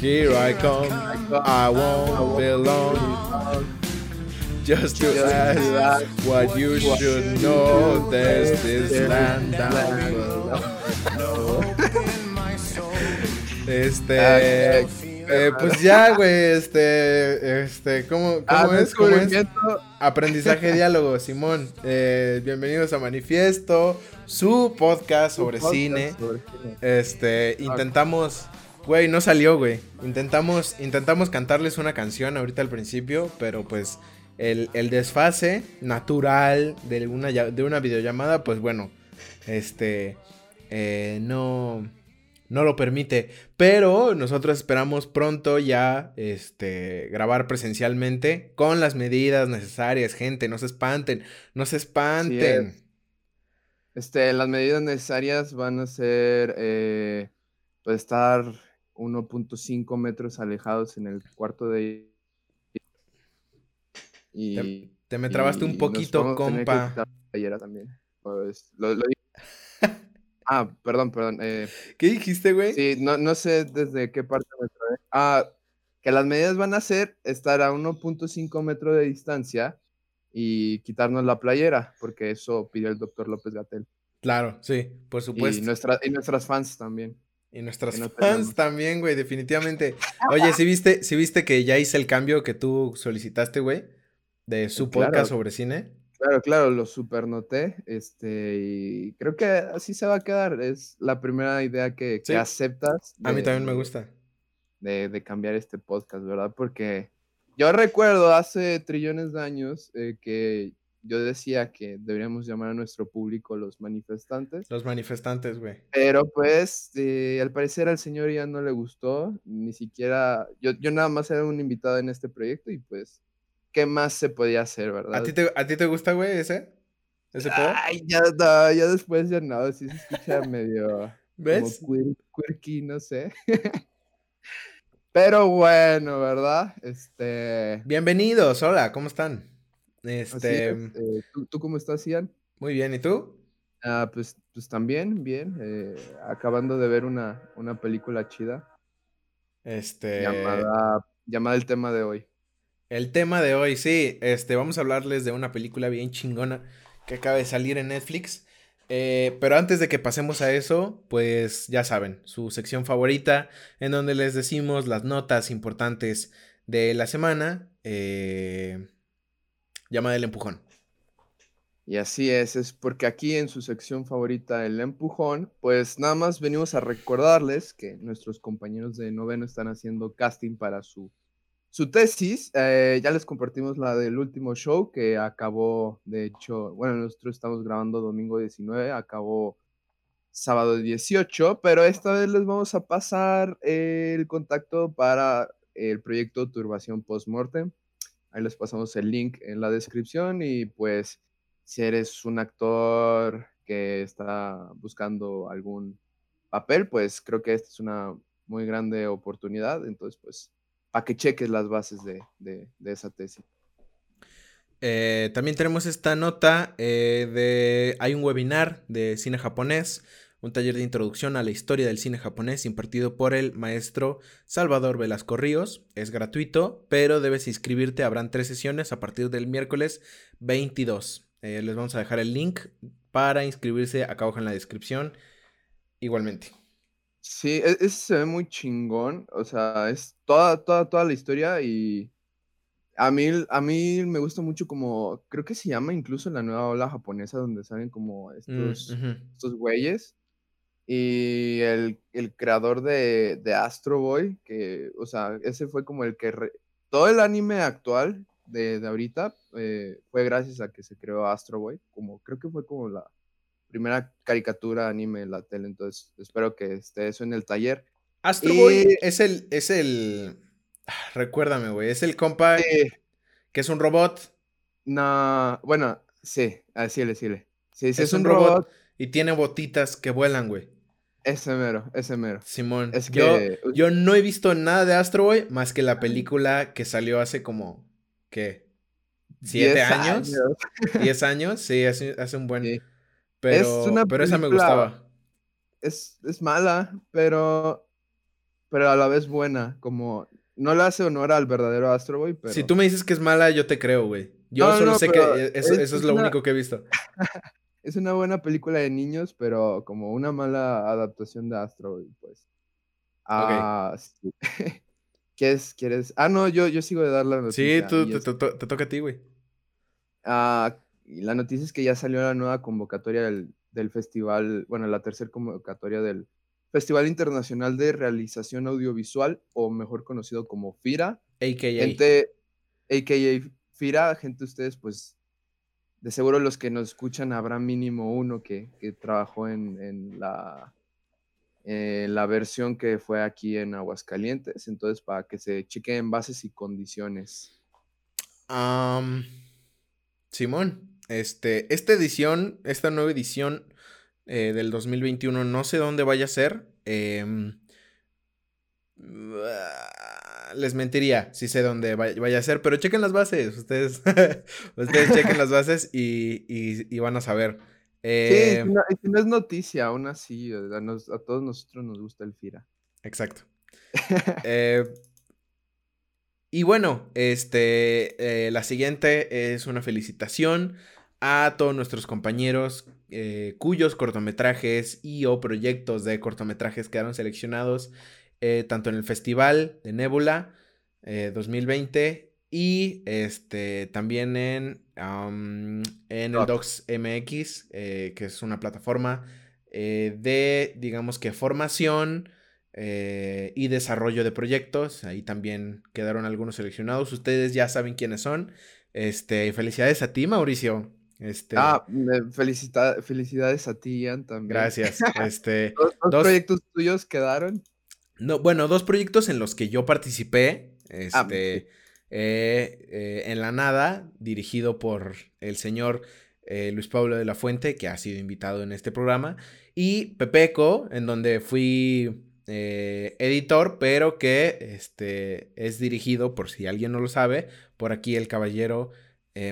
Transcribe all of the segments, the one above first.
Here I come, I won't be alone. Just to ask what you should know, there's this land down below. Este, eh, pues ya, güey, este, este, ¿cómo, Ah, cómo es? ¿Cómo es? Aprendizaje diálogo, Simón. Eh, bienvenidos a Manifiesto, su podcast sobre Podcast cine. sobre cine. Este, intentamos, güey, no salió, güey. Intentamos, intentamos cantarles una canción ahorita al principio, pero pues el, el desfase natural de una, de una videollamada, pues bueno, este, eh, no, no lo permite. Pero nosotros esperamos pronto ya, este, grabar presencialmente con las medidas necesarias, gente, no se espanten, no se espanten. Este, las medidas necesarias van a ser eh, pues estar 1.5 metros alejados en el cuarto de y, Te me trabaste y un poquito, compa. también. Pues, lo- ah, perdón, perdón. eh, ¿Qué dijiste, güey? sí, no, no sé desde qué parte me trabé. Ah, que las medidas van a ser estar a 1.5 metros de distancia y quitarnos la playera, porque eso pidió el doctor López Gatel. Claro, sí, por Y, supuesto. nuestra, y nuestras fans también. Y nuestras no fans tenemos. también, güey, definitivamente. Oye, ¿sí viste, sí viste que ya hice el cambio que tú solicitaste, güey? De su Claro. podcast sobre cine. Claro, claro, lo supernoté. Este, y creo que así se va a quedar. Es la primera idea que, que aceptas. A mí también me gusta. De, de cambiar este podcast, ¿verdad? Porque yo recuerdo hace trillones de años eh, que yo decía que deberíamos llamar a nuestro público los manifestantes. Los manifestantes, güey. Pero pues, eh, al parecer al señor ya no le gustó, ni siquiera, yo, yo nada más era un invitado en este proyecto y pues, ¿qué más se podía hacer, verdad? ¿A ti te, a ti te gusta, güey, ese? ¿Ese pedo? Ay, ya, no, ya después ya no, sí se escucha medio ¿Ves? como quirky, no sé. Pero bueno, ¿verdad? Este, Bienvenidos, hola, ¿cómo están? Este, es, eh, ¿tú, tú cómo estás, Ian? muy bien, ¿y tú? Ah, pues, pues también, bien, eh, acabando de ver una, una película chida Este, llamada, llamada El tema de hoy. el tema de hoy, sí, este, vamos a hablarles de una película bien chingona que acaba de salir en Netflix. Eh, pero antes de que pasemos a eso, pues ya saben, su sección favorita en donde les decimos las notas importantes de la semana, eh, llamada El Empujón. Y así es, es porque aquí en su sección favorita, el empujón, pues nada más venimos a recordarles que nuestros compañeros de noveno están haciendo casting para su, su tesis. Eh, ya les compartimos la del último show que acabó, de hecho, bueno, nosotros estamos grabando domingo 19, acabó sábado 18, pero esta vez les vamos a pasar el contacto para el proyecto Turbación Postmortem. Ahí les pasamos el link en la descripción y pues si eres un actor que está buscando algún papel, pues creo que esta es una muy grande oportunidad. Entonces, pues, para que cheques las bases de, de- esa tesis. Eh, también tenemos esta nota eh, de... Hay un webinar de cine japonés, un taller de introducción a la historia del cine japonés impartido por el maestro Salvador Velasco Ríos. Es gratuito, pero debes inscribirte. Habrán tres sesiones a partir del miércoles 22. Eh, les vamos a dejar el link para inscribirse acá abajo en la descripción. Igualmente. Sí, e- ese se ve muy chingón. O sea, es toda, toda, toda la historia y a mí, a mí me gusta mucho como, creo que se llama incluso la nueva ola japonesa donde salen como Mm, estos... estos güeyes. Y el, el creador de, de Astro Boy, que, o sea, ese fue como el que... re- Todo el anime actual de, de ahorita eh, fue gracias a que se creó Astro Boy. Como, creo que fue como la primera caricatura anime en la tele. Entonces, espero que esté eso en el taller. Astro Boy es el... Es el... ah, Recuérdame, güey. Es el compa que es un robot no, bueno, sí, así le, sí. Sí, sí, Es es, un un robot. robot. y tiene botitas que vuelan, güey. Ese mero, ese mero. Simón. Es yo, que- yo no he visto nada de Astro Boy más que la película que salió hace como, ¿qué? ¿Siete 10 años? ¿Diez años? Sí, hace, hace un buen... Sí. Pero, una pero esa me gustaba. es, es mala, pero pero a la vez buena, como no le hace honor al verdadero Astro Boy, pero... Si tú me dices que es mala, yo te creo, güey. Yo solo sé que eso es, lo único que he visto. es una buena película de niños, pero como una mala adaptación de Astro Boy, pues. Ah, sí. ¿Quieres, ¿Quieres? Ah, no, yo, yo sigo de dar la noticia. Sí, tú, te, toca a ti, güey. Ah, y la noticia es que ya salió la nueva convocatoria del, del festival, bueno, la tercera convocatoria del Festival Internacional de Realización Audiovisual, o mejor conocido como FIRA. AKA. Gente, AKA FIRA, gente, ustedes, pues, de seguro los que nos escuchan habrá mínimo uno que, trabajó en, la, la versión que fue aquí en Aguascalientes. Entonces, para que se chequen bases y condiciones. Simón, este, esta edición, esta nueva edición eh, del 2021. No sé dónde vaya a ser. Em, les mentiría si sé dónde vaya, a ser, pero chequen las bases. Ustedes, ustedes chequen las bases y, van a saber. sí, em, no, no, es noticia, aún así, a, todos nosotros nos gusta el FIRA. Exacto. Eh, y bueno, este, eh, la siguiente es una felicitación a todos nuestros compañeros eh, cuyos cortometrajes y o proyectos de cortometrajes quedaron seleccionados eh, tanto en el Festival de Nebula 2020 eh, y este, también en, en el Docs MX, que es una plataforma de, digamos que, formación y desarrollo de proyectos. Ahí también quedaron algunos seleccionados. Ustedes ya saben quiénes son. Este, felicidades a ti, Mauricio. Este... Ah, felicidades a ti, Ian, también. Gracias. Este, ¿Dos, proyectos tuyos quedaron? No, bueno, dos proyectos en los que yo participé. Ah, este, eh, eh, en la nada, dirigido por el señor eh, Luis Pablo de la Fuente, que ha sido invitado en este programa. Y Pepeco, en donde fui editor, pero que este, es dirigido, por si alguien no lo sabe, por aquí el caballero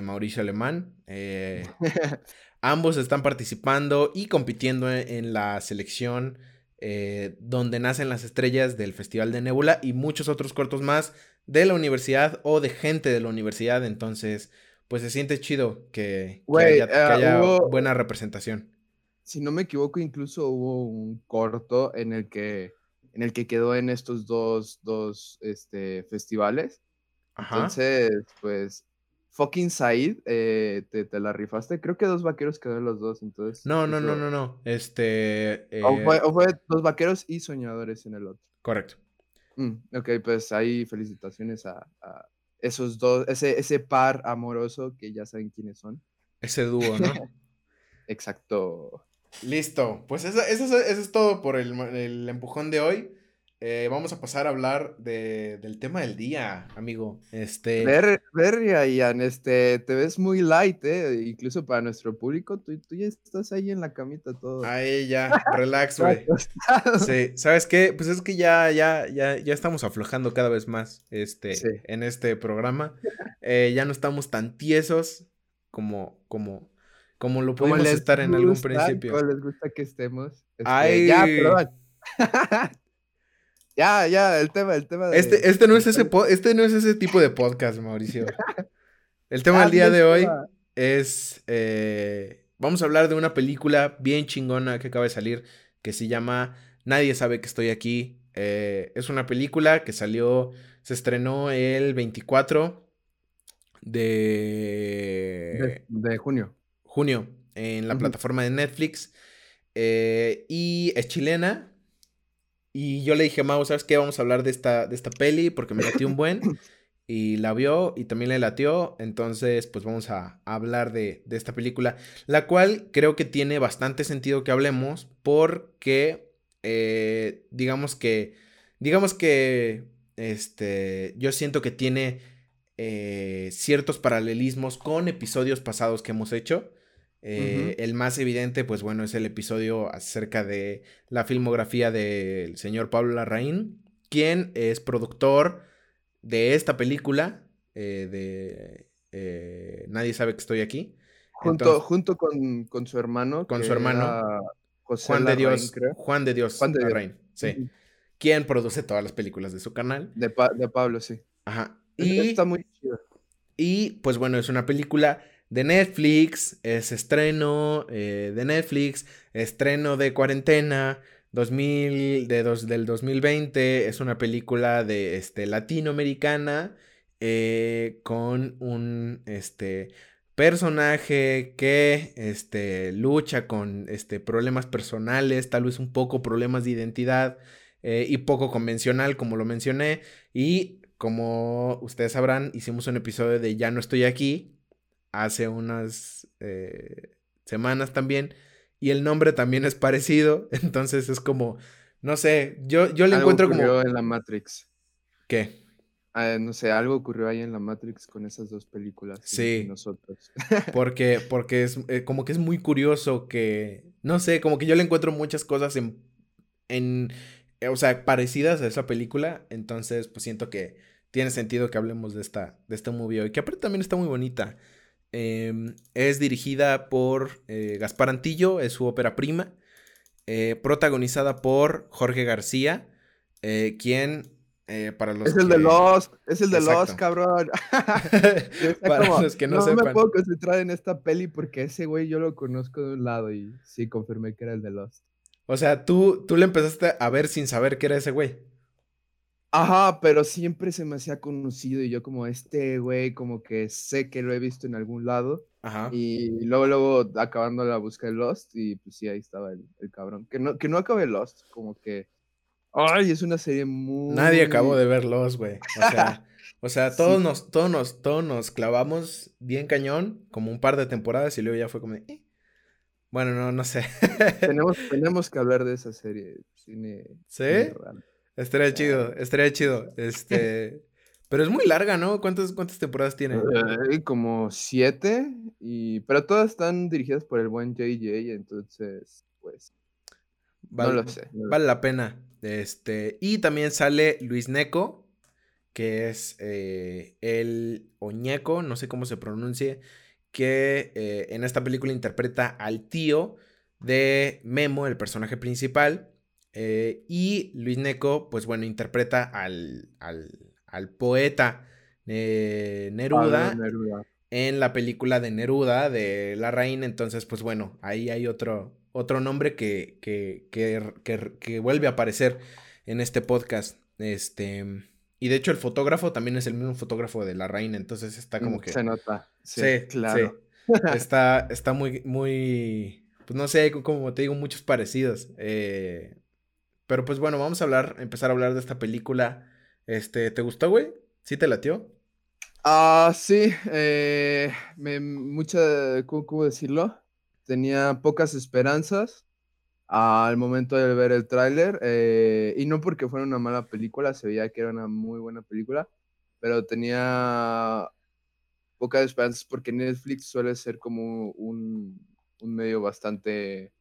Mauricio Alemán. Ambos están participando y compitiendo en, la selección eh, donde nacen las estrellas del Festival de Nebula y muchos otros cortos más de la universidad o de gente de la universidad. Entonces, pues se siente chido que, haya, buena representación. Si no me equivoco, incluso hubo un corto en el que, en el que quedó en estos dos, dos este, festivales. Entonces, pues fucking Said, eh, te, la rifaste. Creo que dos vaqueros quedaron los dos, entonces. No, no, no, no, no. Este. O, fue, dos vaqueros y soñadores en el otro. Correcto. Mm, ok, pues ahí felicitaciones a, esos dos, ese, ese par amoroso que ya saben quiénes son. Ese dúo, ¿no? Exacto. Listo. Pues eso, eso, es todo por el, el empujón de hoy. Eh, vamos a pasar a hablar de, del tema del día, amigo. Este. Ver, ver, Ian, este, te ves muy light, eh. Incluso para nuestro público, tú, tú ya estás ahí en la camita todo. Ahí ya, relax, güey. sí, ¿sabes qué? Pues es que ya, ya, ya, ya estamos aflojando cada vez más, este, en este programa. Eh, ya no estamos tan tiesos como, como, como lo pudimos estar en algún principio. Les gusta que estemos. Este, Ay. Ya, perdón. Ya, ya, el tema, el tema de... Este, este, no es ese este no es ese tipo de podcast, Mauricio. El tema del día de hoy es... Eh, vamos a hablar de una película bien chingona que acaba de salir que se llama Nadie sabe que estoy aquí. Eh, es una película que salió, se estrenó el 24 de... De, junio. Junio, en la plataforma de Netflix. Eh, y es chilena, y yo le dije, Mau, ¿sabes qué? Vamos a hablar de esta, de esta peli porque me latió un buen. Y la vio y también le latió. Entonces, pues vamos a, hablar de, esta película. La cual creo que tiene bastante sentido que hablemos. Porque, eh, digamos que, digamos que, este, yo siento que tiene eh, ciertos paralelismos con episodios pasados que hemos hecho. Eh, el más evidente, pues bueno, es el episodio acerca de la filmografía del señor Pablo Larraín, quien es productor de esta película, eh, de eh, Nadie sabe que estoy aquí. Junto, junto con, su hermano. Con su hermano. Juan, de Dios, Juan de Dios. Juan de Larraín, sí. quien produce todas las películas de su canal. De, de Pablo, sí. Ajá. Y, está muy chido. Y pues bueno, es una película de Netflix, es estreno eh, de Netflix, estreno de cuarentena. 2000, de dos, del 2020 es una película de este, latinoamericana eh, con un este, personaje que este, lucha con este, problemas personales, tal vez un poco problemas de identidad eh, y poco convencional, como lo mencioné. Y como ustedes sabrán, hicimos un episodio de Ya no estoy aquí hace unas eh, semanas también. Y el nombre también es parecido. Entonces es como, no sé, yo, yo le encuentro como... en la Matrix. ¿Qué? Ah, no sé, algo ocurrió ahí en la Matrix con esas dos películas. Sí. nosotros. porque, porque es eh, como que es muy curioso que, no sé, como que yo le encuentro muchas cosas en, en, o sea, parecidas a esa película. Entonces, pues siento que tiene sentido que hablemos de esta, de este movie hoy, que aparte también está muy bonita. Em, es dirigida por eh, Gaspar Antillo, es su ópera prima, eh, protagonizada por Jorge García, quien eh, para los es el de Lost, es el de Lost, cabrón. para los que no, no me puedo concentrar en esta peli porque ese güey yo lo conozco de un lado y sí confirmé que era el de Lost. O sea, tú, tú le empezaste a ver sin saber que era ese güey. Ajá, pero siempre se me hacía conocido y yo como este güey, como que sé que lo he visto en algún lado. Ajá. Y luego, luego acabando la búsqueda de Lost y pues sí, ahí estaba el, el cabrón. Que no, que no acabé Lost, como que Ay, es una serie muy. Nadie acabó de verlos, güey. O sea, o sea todos, nos, todos, nos, todos nos clavamos bien cañón, como un par de temporadas, y luego ya fue como eh". Bueno, no, no sé. tenemos, tenemos que hablar de esa serie. Cine, ¿Sí? Estaría chido, estaría chido. Este. Pero es muy larga, ¿no? ¿Cuántas, cuántas temporadas tiene? Eh, como siete. Y... Pero todas están dirigidas por el buen JJ, entonces, pues. Vale, no lo sé. vale la pena. Este, y también sale Luis Neco, que es eh, el Oñeco, no sé cómo se pronuncie, que eh, en esta película interpreta al tío de Memo, el personaje principal. Eh, y Luis Neco, pues bueno, interpreta al, al, poeta Neruda, Neruda, en la película de Neruda de La Reina. Entonces, pues bueno, ahí hay otro, otro nombre que, que, que, que, vuelve a aparecer en este podcast. Este. Y de hecho, el fotógrafo también es el mismo fotógrafo de la reina. Entonces está como mm, que. Se nota. Sí, claro. está, está muy, muy. Pues no sé, como te digo, muchos parecidos. Eh, pero pues bueno, vamos a hablar, empezar a hablar de esta película. Este, ¿te gustó, güey? ¿Sí te latió? Ah, sí. Eh, me, mucha, ¿cómo decirlo? tenía pocas esperanzas al momento de ver el tráiler, eh, y no porque fuera una mala película, se veía que era una muy buena película, pero tenía pocas esperanzas porque Netflix suele ser como un, medio bastante...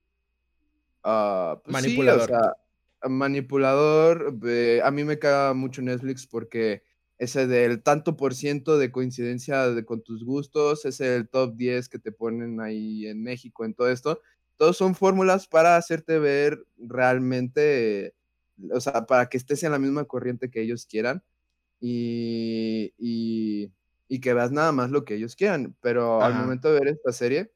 Uh, manipulador. Manipulador. a mí me caga mucho Netflix porque ese del tanto por ciento de coincidencia de, con tus gustos, ese el top 10 que te ponen ahí en México, en todo esto, todos son fórmulas para hacerte ver realmente, o sea, para que estés en la misma corriente que ellos quieran y, y, y que veas nada más lo que ellos quieran. Pero al momento de ver esta serie,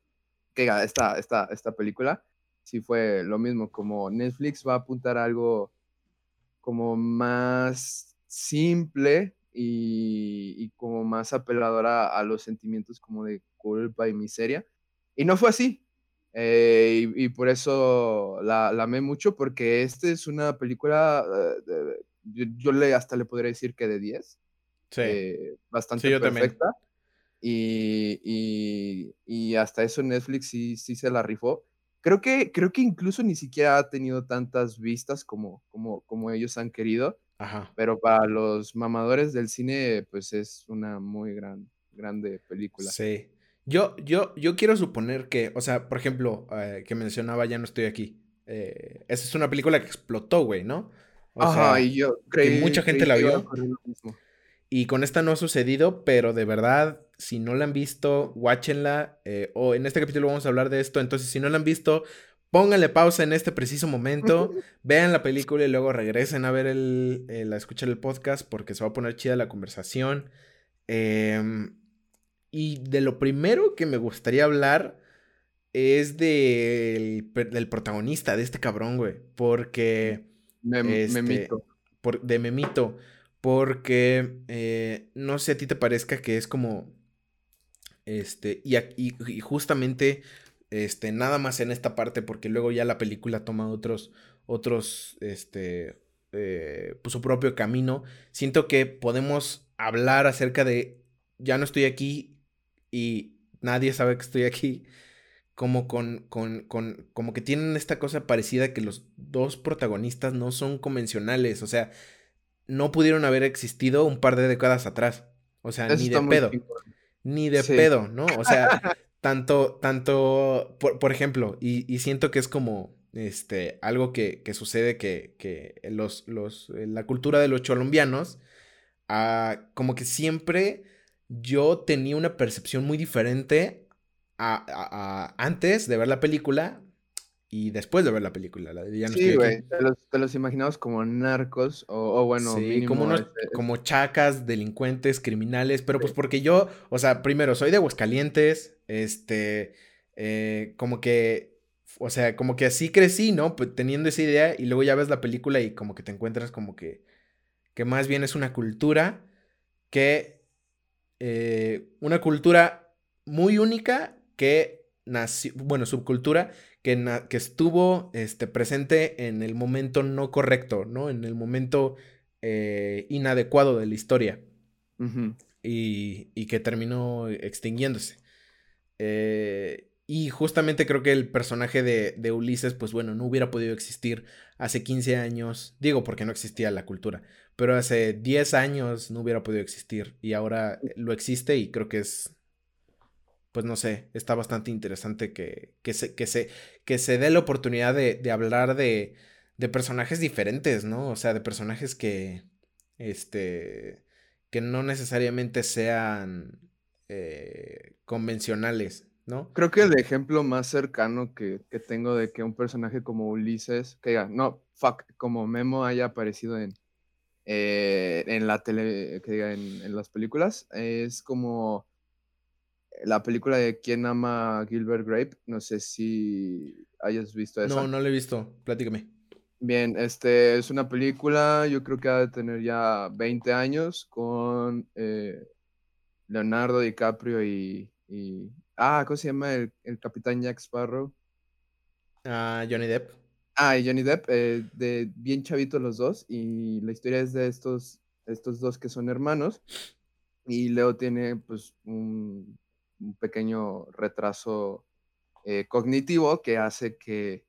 que esta, esta, esta película, sí fue lo mismo, como Netflix va a apuntar a algo como más simple, y, como más apeladora a los sentimientos como de culpa y miseria. Y no fue así. Eh, y, por eso la, la, amé mucho, porque esta es una película, eh, yo, le, hasta le podría decir que de 10. Sí. Eh, bastante perfecta. Y, y, y, hasta eso Netflix sí, sí se la rifó. Creo que, creo que incluso ni siquiera ha tenido tantas vistas como, como, como ellos han querido. Pero para los mamadores del cine, pues es una muy gran, grande película. Sí. Yo, yo, yo quiero suponer que, o sea, por ejemplo, eh, que mencionaba Ya no estoy aquí. Eh, esa es una película que explotó, güey, ¿no? O Ajá, y yo creí, que mucha gente la vio. Y con esta no ha sucedido, pero de verdad, si no la han visto, watchenla. Eh, o en este capítulo vamos a hablar de esto. Entonces, si no la han visto, pónganle pausa en este preciso momento, vean la película y luego regresen a ver el, a escuchar el podcast porque se va a poner chida la conversación. Em, y de lo primero que me gustaría hablar es del protagonista, de este cabrón, güey. Porque... Este, memito. Por, de Memito. Porque eh, no sé a ti te parezca que es como. Este. Y, y, justamente. Este. Nada más en esta parte. Porque luego ya la película toma otros. Otros. Este. Eh, pues su propio camino. Siento que podemos hablar acerca de. Ya no estoy aquí. Y nadie sabe que estoy aquí como con, con, con, como que tienen esta cosa parecida que los dos protagonistas no son convencionales, o sea, no pudieron haber existido un par de décadas atrás, o sea, ni de pedo, ni de pedo, ¿no? O sea, tanto, tanto, por, ejemplo, y, siento que es como, este, algo que, que sucede que, que los, los, la cultura de los colombianos, ah, como que siempre yo tenía una percepción muy diferente antes de ver la película y después de ver la película. La de sí, güey. Te los, imaginabas como narcos o, bueno, sí, como, este, como chacas, delincuentes, criminales, pero pues porque yo, o sea, primero soy de Aguascalientes, este, eh, como que, o sea, como que así crecí, ¿no? Pues, teniendo esa idea y luego ya ves la película y como que te encuentras como que, que más bien es una cultura que, eh, una cultura muy única que nació, bueno, subcultura que, que estuvo este, presente en el momento no correcto, ¿no? En el momento eh, inadecuado de la historia. y, y, que terminó extinguiéndose. Eh, y justamente creo que el personaje de, de, Ulises, pues bueno, no hubiera podido existir hace 15 años. Digo porque no existía la cultura. Pero hace 10 años no hubiera podido existir. Y ahora lo existe y creo que es pues no sé, está bastante interesante que, que, se, que, se, que se dé la oportunidad de, de hablar de, de, personajes diferentes, ¿no? O sea, de personajes que, este, que no necesariamente sean eh, convencionales, ¿no? Creo que el ejemplo más cercano que, que, tengo de que un personaje como Ulises, que diga, no, fuck, como Memo haya aparecido en, eh, en la tele, que diga, en, en las películas, es como la película de ¿Quién ama a Gilbert Grape? No sé si hayas visto esa. No, no la he visto. Platícame. Bien, este es una película, yo creo que ha de tener ya 20 años con eh, Leonardo DiCaprio y, Ah, ¿cómo se llama el, capitán Jack Sparrow? Ah, Johnny Depp. Ah, y Johnny Depp, eh, de bien chavitos los dos, y la historia es de estos, estos dos que son hermanos, y Leo tiene pues un un pequeño retraso eh, cognitivo que hace que,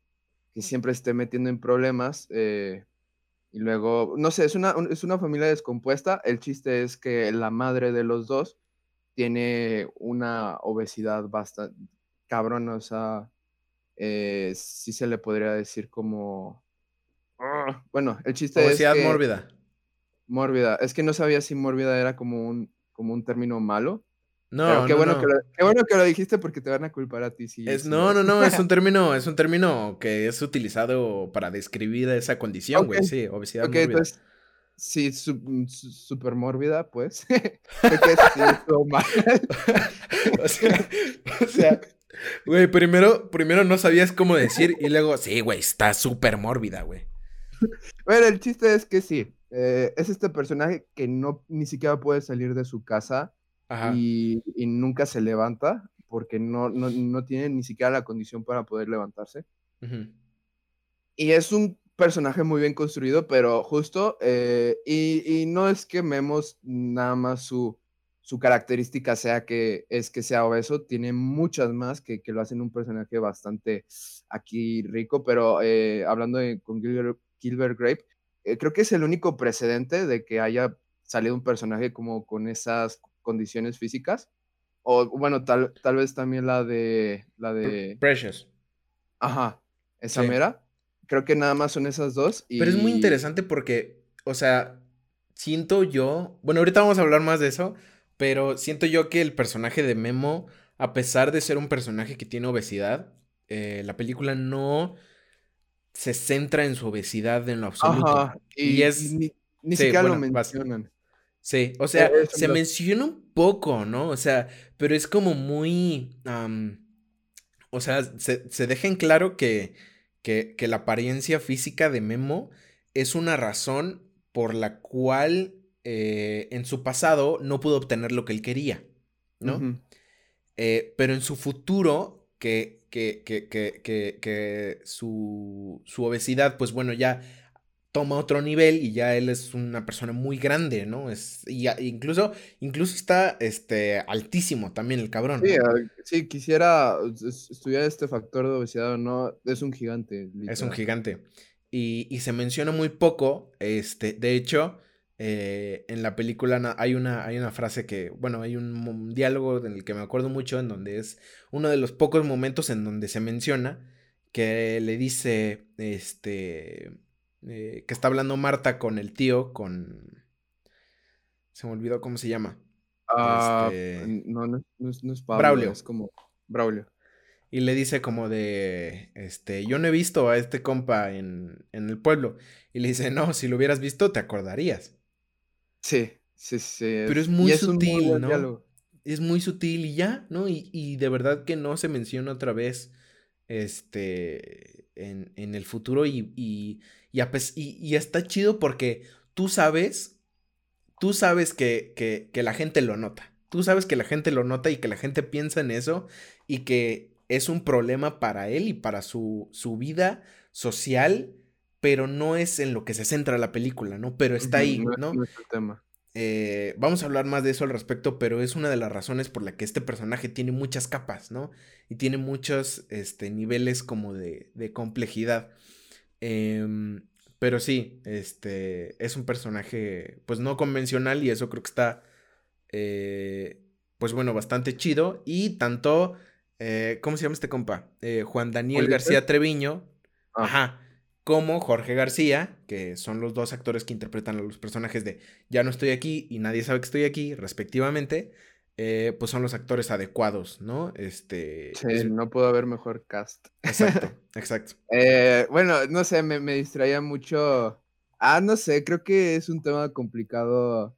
siempre esté metiendo en problemas. Eh, y luego, no sé, es una, es una familia descompuesta. El chiste es que la madre de los dos tiene una obesidad bastante cabrona, o sea, eh, sí se le podría decir como... ¡ah! bueno, el chiste es... Obesidad mórbida. Mórbida. Es que no sabía si mórbida era como un, como un término malo. No, qué, bueno Que lo, qué bueno que lo dijiste porque te van a culpar a ti. Es, no, no, no, es un término, es un término que es utilizado para describir esa condición, güey, sí, obesidad okay, mórbida. Entonces, sí, súper mórbida, pues. Sea, o sea, güey, primero, primero no sabías cómo decir y luego, sí, güey, está súper mórbida, güey. Bueno, el chiste es que sí, eh, es este personaje que no ni siquiera puede salir de su casa y, nunca se levanta porque no, no, tiene ni siquiera la condición para poder levantarse. Y es un personaje muy bien construido, pero justo, eh, y, no es que vemos nada más su, su característica sea que es que sea obeso, tiene muchas más que, que lo hacen un personaje bastante aquí rico, pero eh, hablando con Gilbert, Gilbert Grape, eh, creo que es el único precedente de que haya salido un personaje como con esas condiciones físicas. O bueno, tal, tal vez también la de. La de. Precious. Ajá. Esa mera. Creo que nada más son esas dos. Pero es muy interesante porque, o sea, siento yo. Bueno, ahorita vamos a hablar más de eso. Pero siento yo que el personaje de Memo, a pesar de ser un personaje que tiene obesidad, eh, la película no se centra en su obesidad en lo absoluto. y, es... Ni, siquiera lo mencionan. Sí, o sea, se menciona un poco, ¿no? O sea, pero es como muy... o sea, se, se deja en claro que, que, que la apariencia física de Memo es una razón por la cual eh, en su pasado no pudo obtener lo que él quería, ¿no? Eh, pero en su futuro, que, que, que, que su, su, obesidad, pues bueno, ya toma otro nivel y ya él es una persona muy grande, ¿no? Es, y incluso, incluso está este, altísimo también el cabrón. Sí, sí, quisiera estudiar este factor de obesidad o no, es un gigante. Es un gigante. Y, y, se menciona muy poco, este, de hecho, eh, en la película hay una, hay una frase que, bueno, hay un, diálogo en el que me acuerdo mucho, en donde es uno de los pocos momentos en donde se menciona que le dice, este, eh, que está hablando Marta con el tío, con... Se me olvidó cómo se llama. Ah, este no, no, es, Pablo, Braulio. es como Braulio. Y le dice como de, este, yo no he visto a este compa en, en el pueblo. Y le dice, no, si lo hubieras visto, te acordarías. Sí, sí, sí. Pero es muy sutil, ¿no? Es muy sutil y ya, ¿no? Y, y, de verdad que no se menciona otra vez este en, en el futuro y, y, y, está chido porque tú sabes, tú sabes que, que, que, la gente lo nota. Tú sabes que la gente lo nota y que la gente piensa en eso y que es un problema para él y para su, su vida social pero no es en lo que se centra la película, ¿no? Pero está ahí, ¿no? tema. Eh, vamos a hablar más de eso al respecto, pero es una de las razones por la que este personaje tiene muchas capas, ¿no? Y tiene muchos este, niveles como de, de complejidad. Em, pero sí, este, es un personaje, pues no convencional y eso creo que está, eh, pues bueno, bastante chido. Y tanto, eh, ¿cómo se llama este compa? Juan Daniel García Treviño. Ah. Ajá como Jorge García, que son los dos actores que interpretan a los personajes de Ya no estoy aquí y nadie sabe que estoy aquí, respectivamente, eh, pues son los actores adecuados, ¿no? Este. Sí, no puedo haber mejor cast. Exacto, exacto. Eh, bueno, no sé, me, distraía mucho. Ah, no sé, creo que es un tema complicado.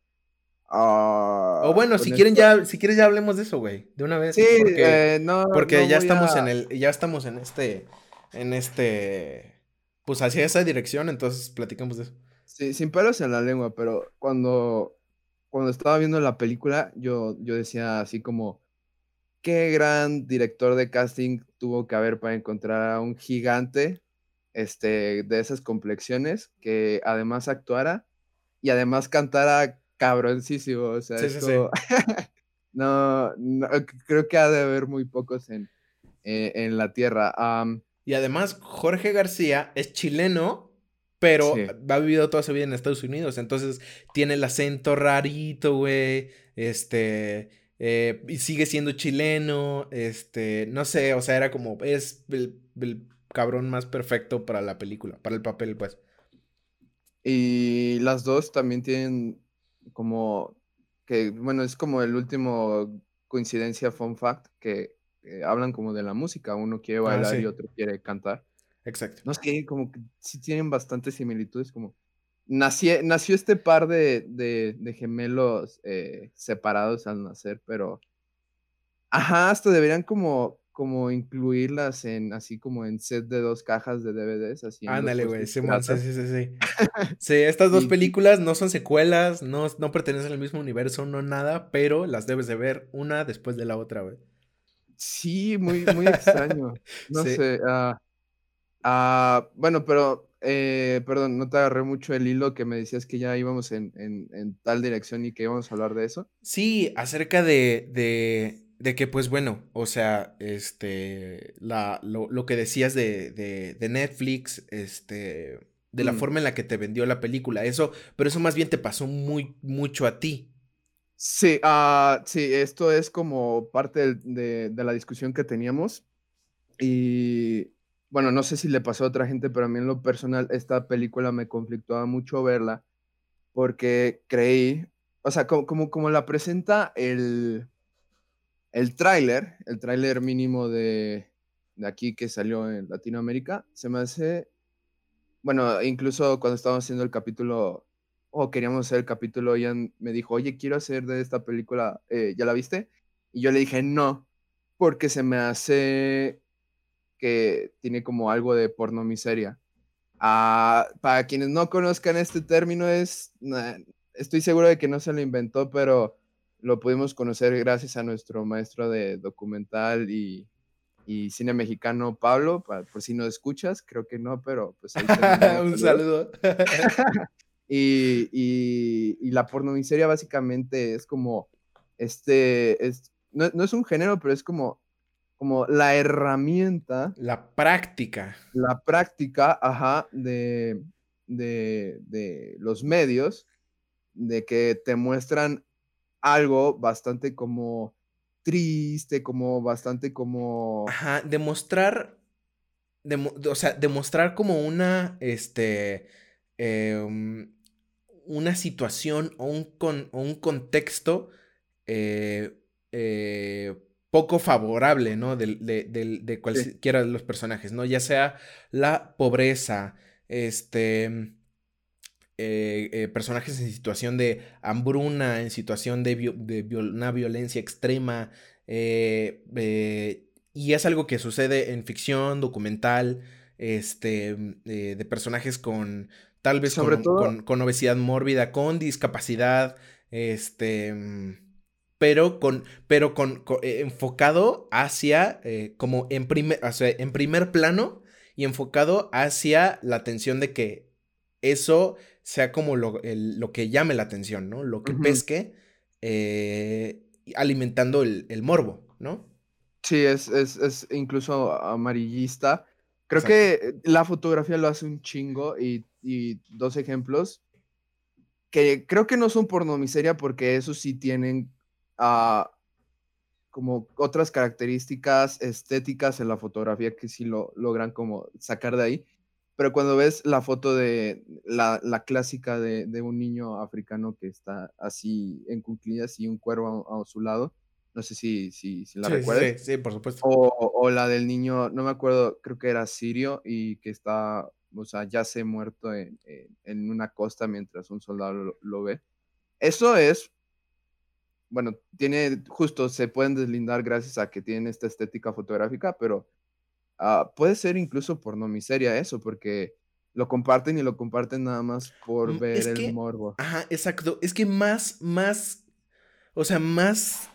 Ah, o bueno, si quieren ya, si quieres ya hablemos de eso, güey, de una vez. Sí, porque, eh, no. Porque ya estamos en el, ya estamos en este, en este pues hacia esa dirección, entonces platicamos de eso. Sí, sin pelos en la lengua, pero cuando, cuando estaba viendo la película, yo, yo decía así como, qué gran director de casting tuvo que haber para encontrar a un gigante este, de esas complexiones que además actuara y además cantara cabroncísimo. O sea, esto... no, creo que ha de haber muy pocos en, eh, en la tierra. Y además, Jorge García es chileno, pero ha vivido toda su vida en Estados Unidos. Entonces, tiene el acento rarito, güey. Este. Eh, y sigue siendo chileno. Este. No sé, o sea, era como. Es el, cabrón más perfecto para la película, para el papel, pues. Y las dos también tienen como. Que, bueno, es como el último coincidencia, fun fact, que eh, hablan como de la música, uno quiere ah, bailar y otro quiere cantar. Exacto. No sé, como que sí tienen bastantes similitudes, como nació, nació este par de, de, gemelos eh, separados al nacer, pero ajá, hasta deberían como como incluirlas en así como en set de dos cajas de DVDs así ándale güey sí, sí, sí, sí. sí estas dos películas no son secuelas no, no pertenecen al mismo universo no nada pero las debes de ver una después de la otra güey Sí, muy, muy extraño. No sé. Ah, ah, bueno, pero, eh, perdón, no te agarré mucho el hilo que me decías que ya íbamos en, tal dirección y que íbamos a hablar de eso. Sí, acerca de, de, de que, pues bueno, o sea, este, la, lo, que decías de, de, Netflix, este, de la mm. forma en la que te vendió la película, eso, pero eso más bien te pasó muy, mucho a ti. Sí, ah, sí, esto es como parte de, la discusión que teníamos. Y bueno, no sé si le pasó a otra gente, pero a mí en lo personal esta película me conflictuaba mucho verla porque creí, o sea, como, como, la presenta el, el tráiler, el tráiler mínimo de, de aquí que salió en Latinoamérica, se me hace, bueno, incluso cuando estábamos haciendo el capítulo, o queríamos hacer el capítulo, Ian me dijo, oye, quiero hacer de esta película, eh, ¿ya la viste? Y yo le dije, no, porque se me hace que tiene como algo de porno miseria. Ah, para quienes no conozcan este término, es, estoy seguro de que no se lo inventó, pero lo pudimos conocer gracias a nuestro maestro de documental y, cine mexicano, Pablo, por si no escuchas, creo que no, pero pues ahí Un saludo. y, y, la pornomiseria básicamente es como, este, es, no, no, es un género, pero es como, como la herramienta. La práctica. La práctica, ajá, de, de, de los medios, de que te muestran algo bastante como triste, como bastante como... Ajá, demostrar, o sea, demostrar como una, este, em, una situación o un, con, un contexto eh, eh, poco favorable, ¿no? De, de, cualquiera de los personajes, ¿no? Ya sea la pobreza, este, eh, eh, personajes en situación de hambruna, en situación de, una violencia extrema. Eh, y es algo que sucede en ficción, documental, este, de personajes con tal vez Sobre con, todo... con, obesidad mórbida, con discapacidad, este, pero con, pero con, enfocado hacia, como en primer, en primer plano y enfocado hacia la atención de que eso sea como lo, que llame la atención, ¿no? Lo que pesque, eh, alimentando el, morbo, ¿no? Sí, es, es, incluso amarillista. Creo que la fotografía lo hace un chingo y, dos ejemplos que creo que no son pornomiseria porque esos sí tienen uh, como otras características estéticas en la fotografía que sí lo logran como sacar de ahí pero cuando ves la foto de la, la clásica de, de, un niño africano que está así en cuclillas y un cuervo a, su lado, no sé si, si, si la sí, recuerdas. Sí, sí, por supuesto. O, o, la del niño, no me acuerdo, creo que era sirio y que está, o sea, ya se muerto en, en, una costa mientras un soldado lo, lo, ve. Eso es, bueno, tiene, justo se pueden deslindar gracias a que tienen esta estética fotográfica, pero Ah, puede ser incluso por no miseria eso, porque lo comparten y lo comparten nada más por mm, ver el morbo. Ajá, exacto. Es que más, más, o sea, más,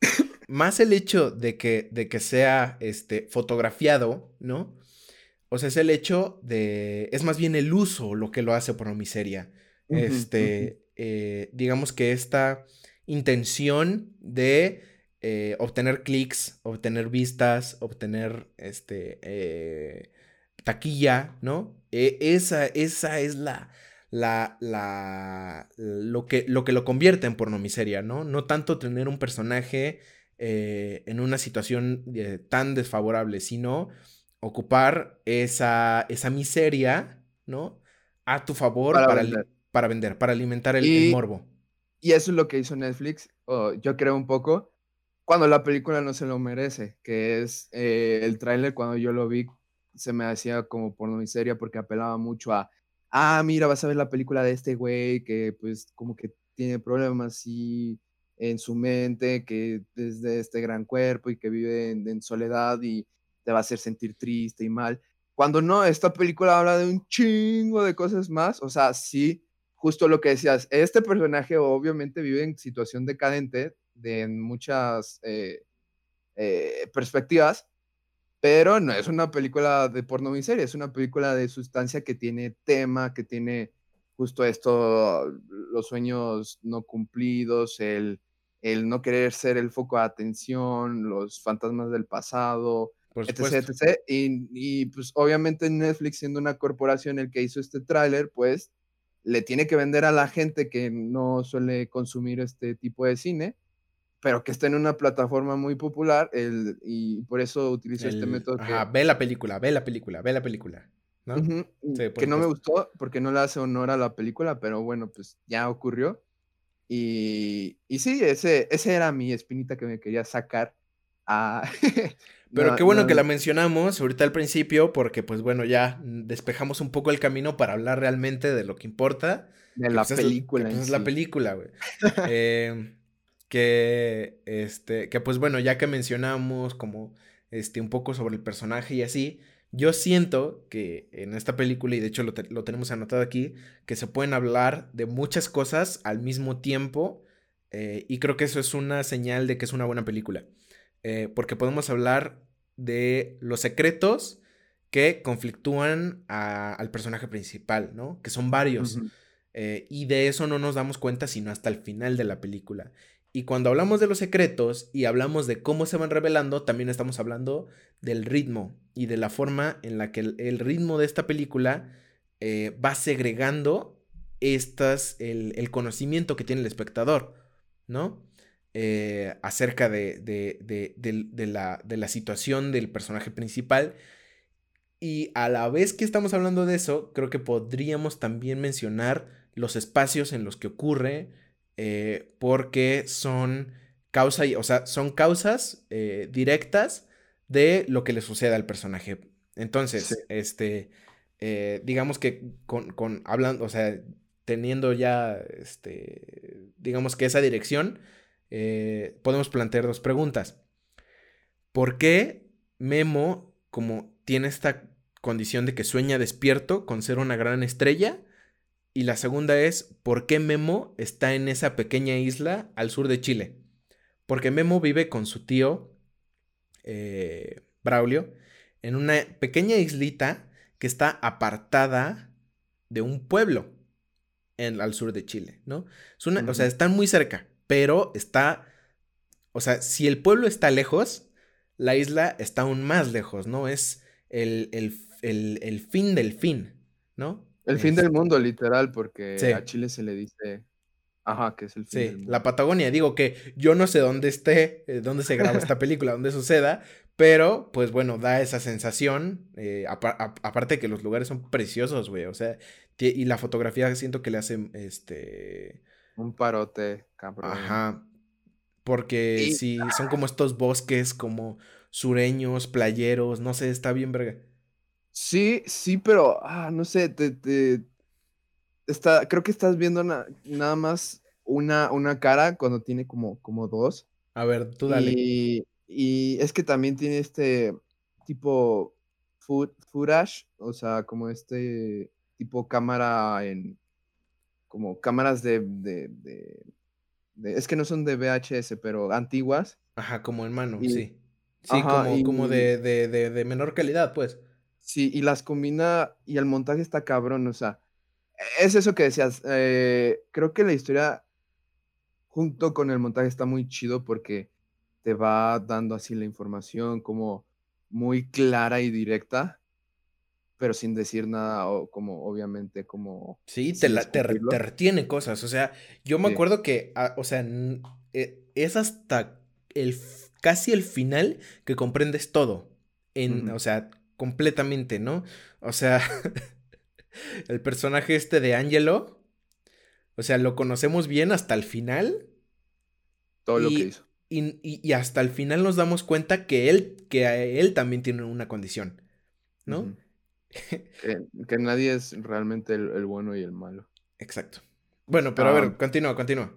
más el hecho de que, de que sea, este, fotografiado, ¿no? O sea, es el hecho de, es más bien el uso lo que lo hace por no miseria. este, eh, digamos que esta intención de eh, obtener clics, obtener vistas, obtener este, eh, taquilla, ¿no? E, esa, esa es la, la, la, lo, que, lo que lo convierte en pornomiseria, ¿no? No tanto tener un personaje eh, en una situación tan desfavorable, sino ocupar esa, esa miseria, ¿no? A tu favor para, vender. para, vender, para alimentar el, morbo. Y eso es lo que hizo Netflix, yo creo un poco, cuando la película no se lo merece, que es eh, el tráiler cuando yo lo vi se me hacía como porno miseria porque apelaba mucho a, ah, mira, vas a ver la película de este güey que pues como que tiene problemas así en su mente, que es de este gran cuerpo y que vive en, soledad y te va a hacer sentir triste y mal. Cuando no, esta película habla de un chingo de cosas más, o sea, sí, justo lo que decías, este personaje obviamente vive en situación decadente, de muchas eh, eh, perspectivas, pero no es una película de porno miseria, es una película de sustancia que tiene tema, que tiene justo esto, los sueños no cumplidos, el, el no querer ser el foco de atención, los fantasmas del pasado, etc, etc. Y, y, pues obviamente Netflix siendo una corporación el que hizo este tráiler, pues le tiene que vender a la gente que no suele consumir este tipo de cine, pero que está en una plataforma muy popular el, y por eso utilizo este método. Ajá, ve la película, ve la película, ve la película. ¿no? que no me gustó porque no le hace honor a la película, pero bueno, pues ya ocurrió. Y, y sí, ese, ese era mi espinita que me quería sacar Ah. Pero qué bueno que la mencionamos ahorita al principio, porque pues bueno, ya despejamos un poco el camino para hablar realmente de lo que importa. De la pues, película. Es, pues, es la película, güey. eh, que, este, que pues bueno, ya que mencionamos como, este, un poco sobre el personaje y así, yo siento que en esta película, y de hecho lo, lo tenemos anotado aquí, que se pueden hablar de muchas cosas al mismo tiempo, eh, y creo que eso es una señal de que es una buena película. Eh, porque podemos hablar de los secretos que conflictúan al personaje principal, ¿no? Que son varios. Eh, y de eso no nos damos cuenta sino hasta el final de la película. Y cuando hablamos de los secretos y hablamos de cómo se van revelando, también estamos hablando del ritmo y de la forma en la que el, ritmo de esta película eh, va segregando estas, el, el, conocimiento que tiene el espectador, ¿no? Eh, acerca de, de, la, de la situación del personaje principal. Y a la vez que estamos hablando de eso, creo que podríamos también mencionar los espacios en los que ocurre, eh, porque son causa, o sea, son causas eh, directas de lo que le sucede al personaje. Entonces, este, digamos que con, con, hablando, o sea, teniendo ya, este, digamos que esa dirección, eh, podemos plantear dos preguntas. ¿Por qué Memo, como tiene esta condición de que sueña despierto con ser una gran estrella? Y la segunda es, ¿por qué Memo está en esa pequeña isla al sur de Chile? Porque Memo vive con su tío eh, Braulio en una pequeña islita que está apartada de un pueblo en, al sur de Chile, ¿no? O sea, están muy cerca, pero está, o sea, si el pueblo está lejos, la isla está aún más lejos, ¿no? Es el, fin del fin, ¿no? El fin del mundo, literal, porque a Chile se le dice, ajá, que es el fin del mundo. la Patagonia, digo que yo no sé dónde esté, eh, dónde se graba esta película, dónde suceda, pero, pues bueno, da esa sensación. Eh, aparte que los lugares son preciosos, güey. O sea, y la fotografía siento que le hace este. Un parote, cabrón. Ajá. Porque sí, son como estos bosques como sureños, playeros, no sé, está bien verga. Sí, sí, pero, ah, no sé, te, está, creo que estás viendo nada más una, una cara cuando tiene como, como dos. A ver, tú dale. Y, y es que también tiene este tipo footage, o sea, como este tipo cámara en como cámaras de, de, es que no son de VHS, pero antiguas. Ajá, como en mano, sí. Sí, como, como de, de, menor calidad, pues. Sí, y las combina y el montaje está cabrón, o sea, es eso que decías. Eh, creo que la historia junto con el montaje está muy chido porque te va dando así la información como muy clara y directa pero sin decir nada, o como obviamente como... Sí, te, te, retiene cosas, o sea, yo me acuerdo que, ah, o sea, eh, es hasta el, casi el final que comprendes todo, en, o sea, completamente, ¿no? O sea, el personaje este de Angelo, o sea, lo conocemos bien hasta el final. Todo lo que hizo. Y, y, hasta el final nos damos cuenta que él, que él también tiene una condición, ¿no? Que, nadie es realmente el, bueno y el malo. Exacto. Bueno, pero a ver, continúa, continúa.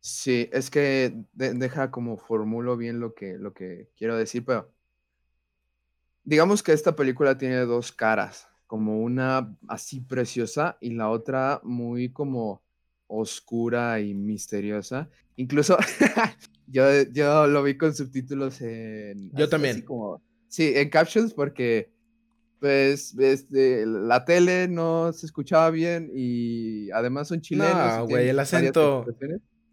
Sí, es que deja como formulo bien lo que, lo que quiero decir, pero digamos que esta película tiene dos caras, como una así preciosa y la otra muy como oscura y misteriosa. Incluso yo, yo lo vi con subtítulos en... Yo también. como, sí, en captions porque pues este, la tele no se escuchaba bien y además son chilenos. No, güey, el acento.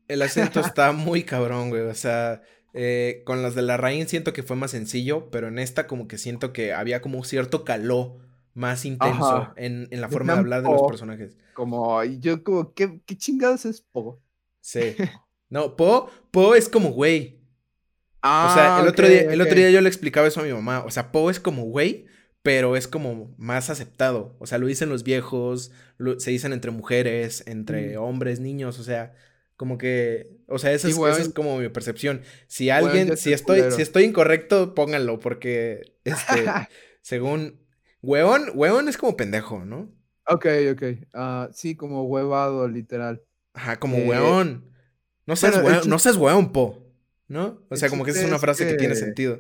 El acento está muy cabrón, güey. O sea, eh, con las de la raíz siento que fue más sencillo, pero en esta como que siento que había como cierto caló más intenso en, la forma de hablar de los personajes. Como, yo como, ¿qué, qué chingados es Po? Sí. No, Po, Po es como güey. Ah, o sea, el, otro día, el otro día yo le explicaba eso a mi mamá. O sea, Po es como güey, pero es como más aceptado. O sea, lo dicen los viejos, se dicen entre mujeres, entre hombres, niños, o sea, Como que, o sea, esa, es, como mi percepción. Si alguien, si estoy, si estoy incorrecto, pónganlo, porque, este, según, weón, weón es como pendejo, ¿no? Ok, ok. Uh, sí, como huevado, literal. Ajá, como eh, weón. No seas weón, no seas weón, po. ¿No? O sea, como que esa es una frase que... tiene sentido.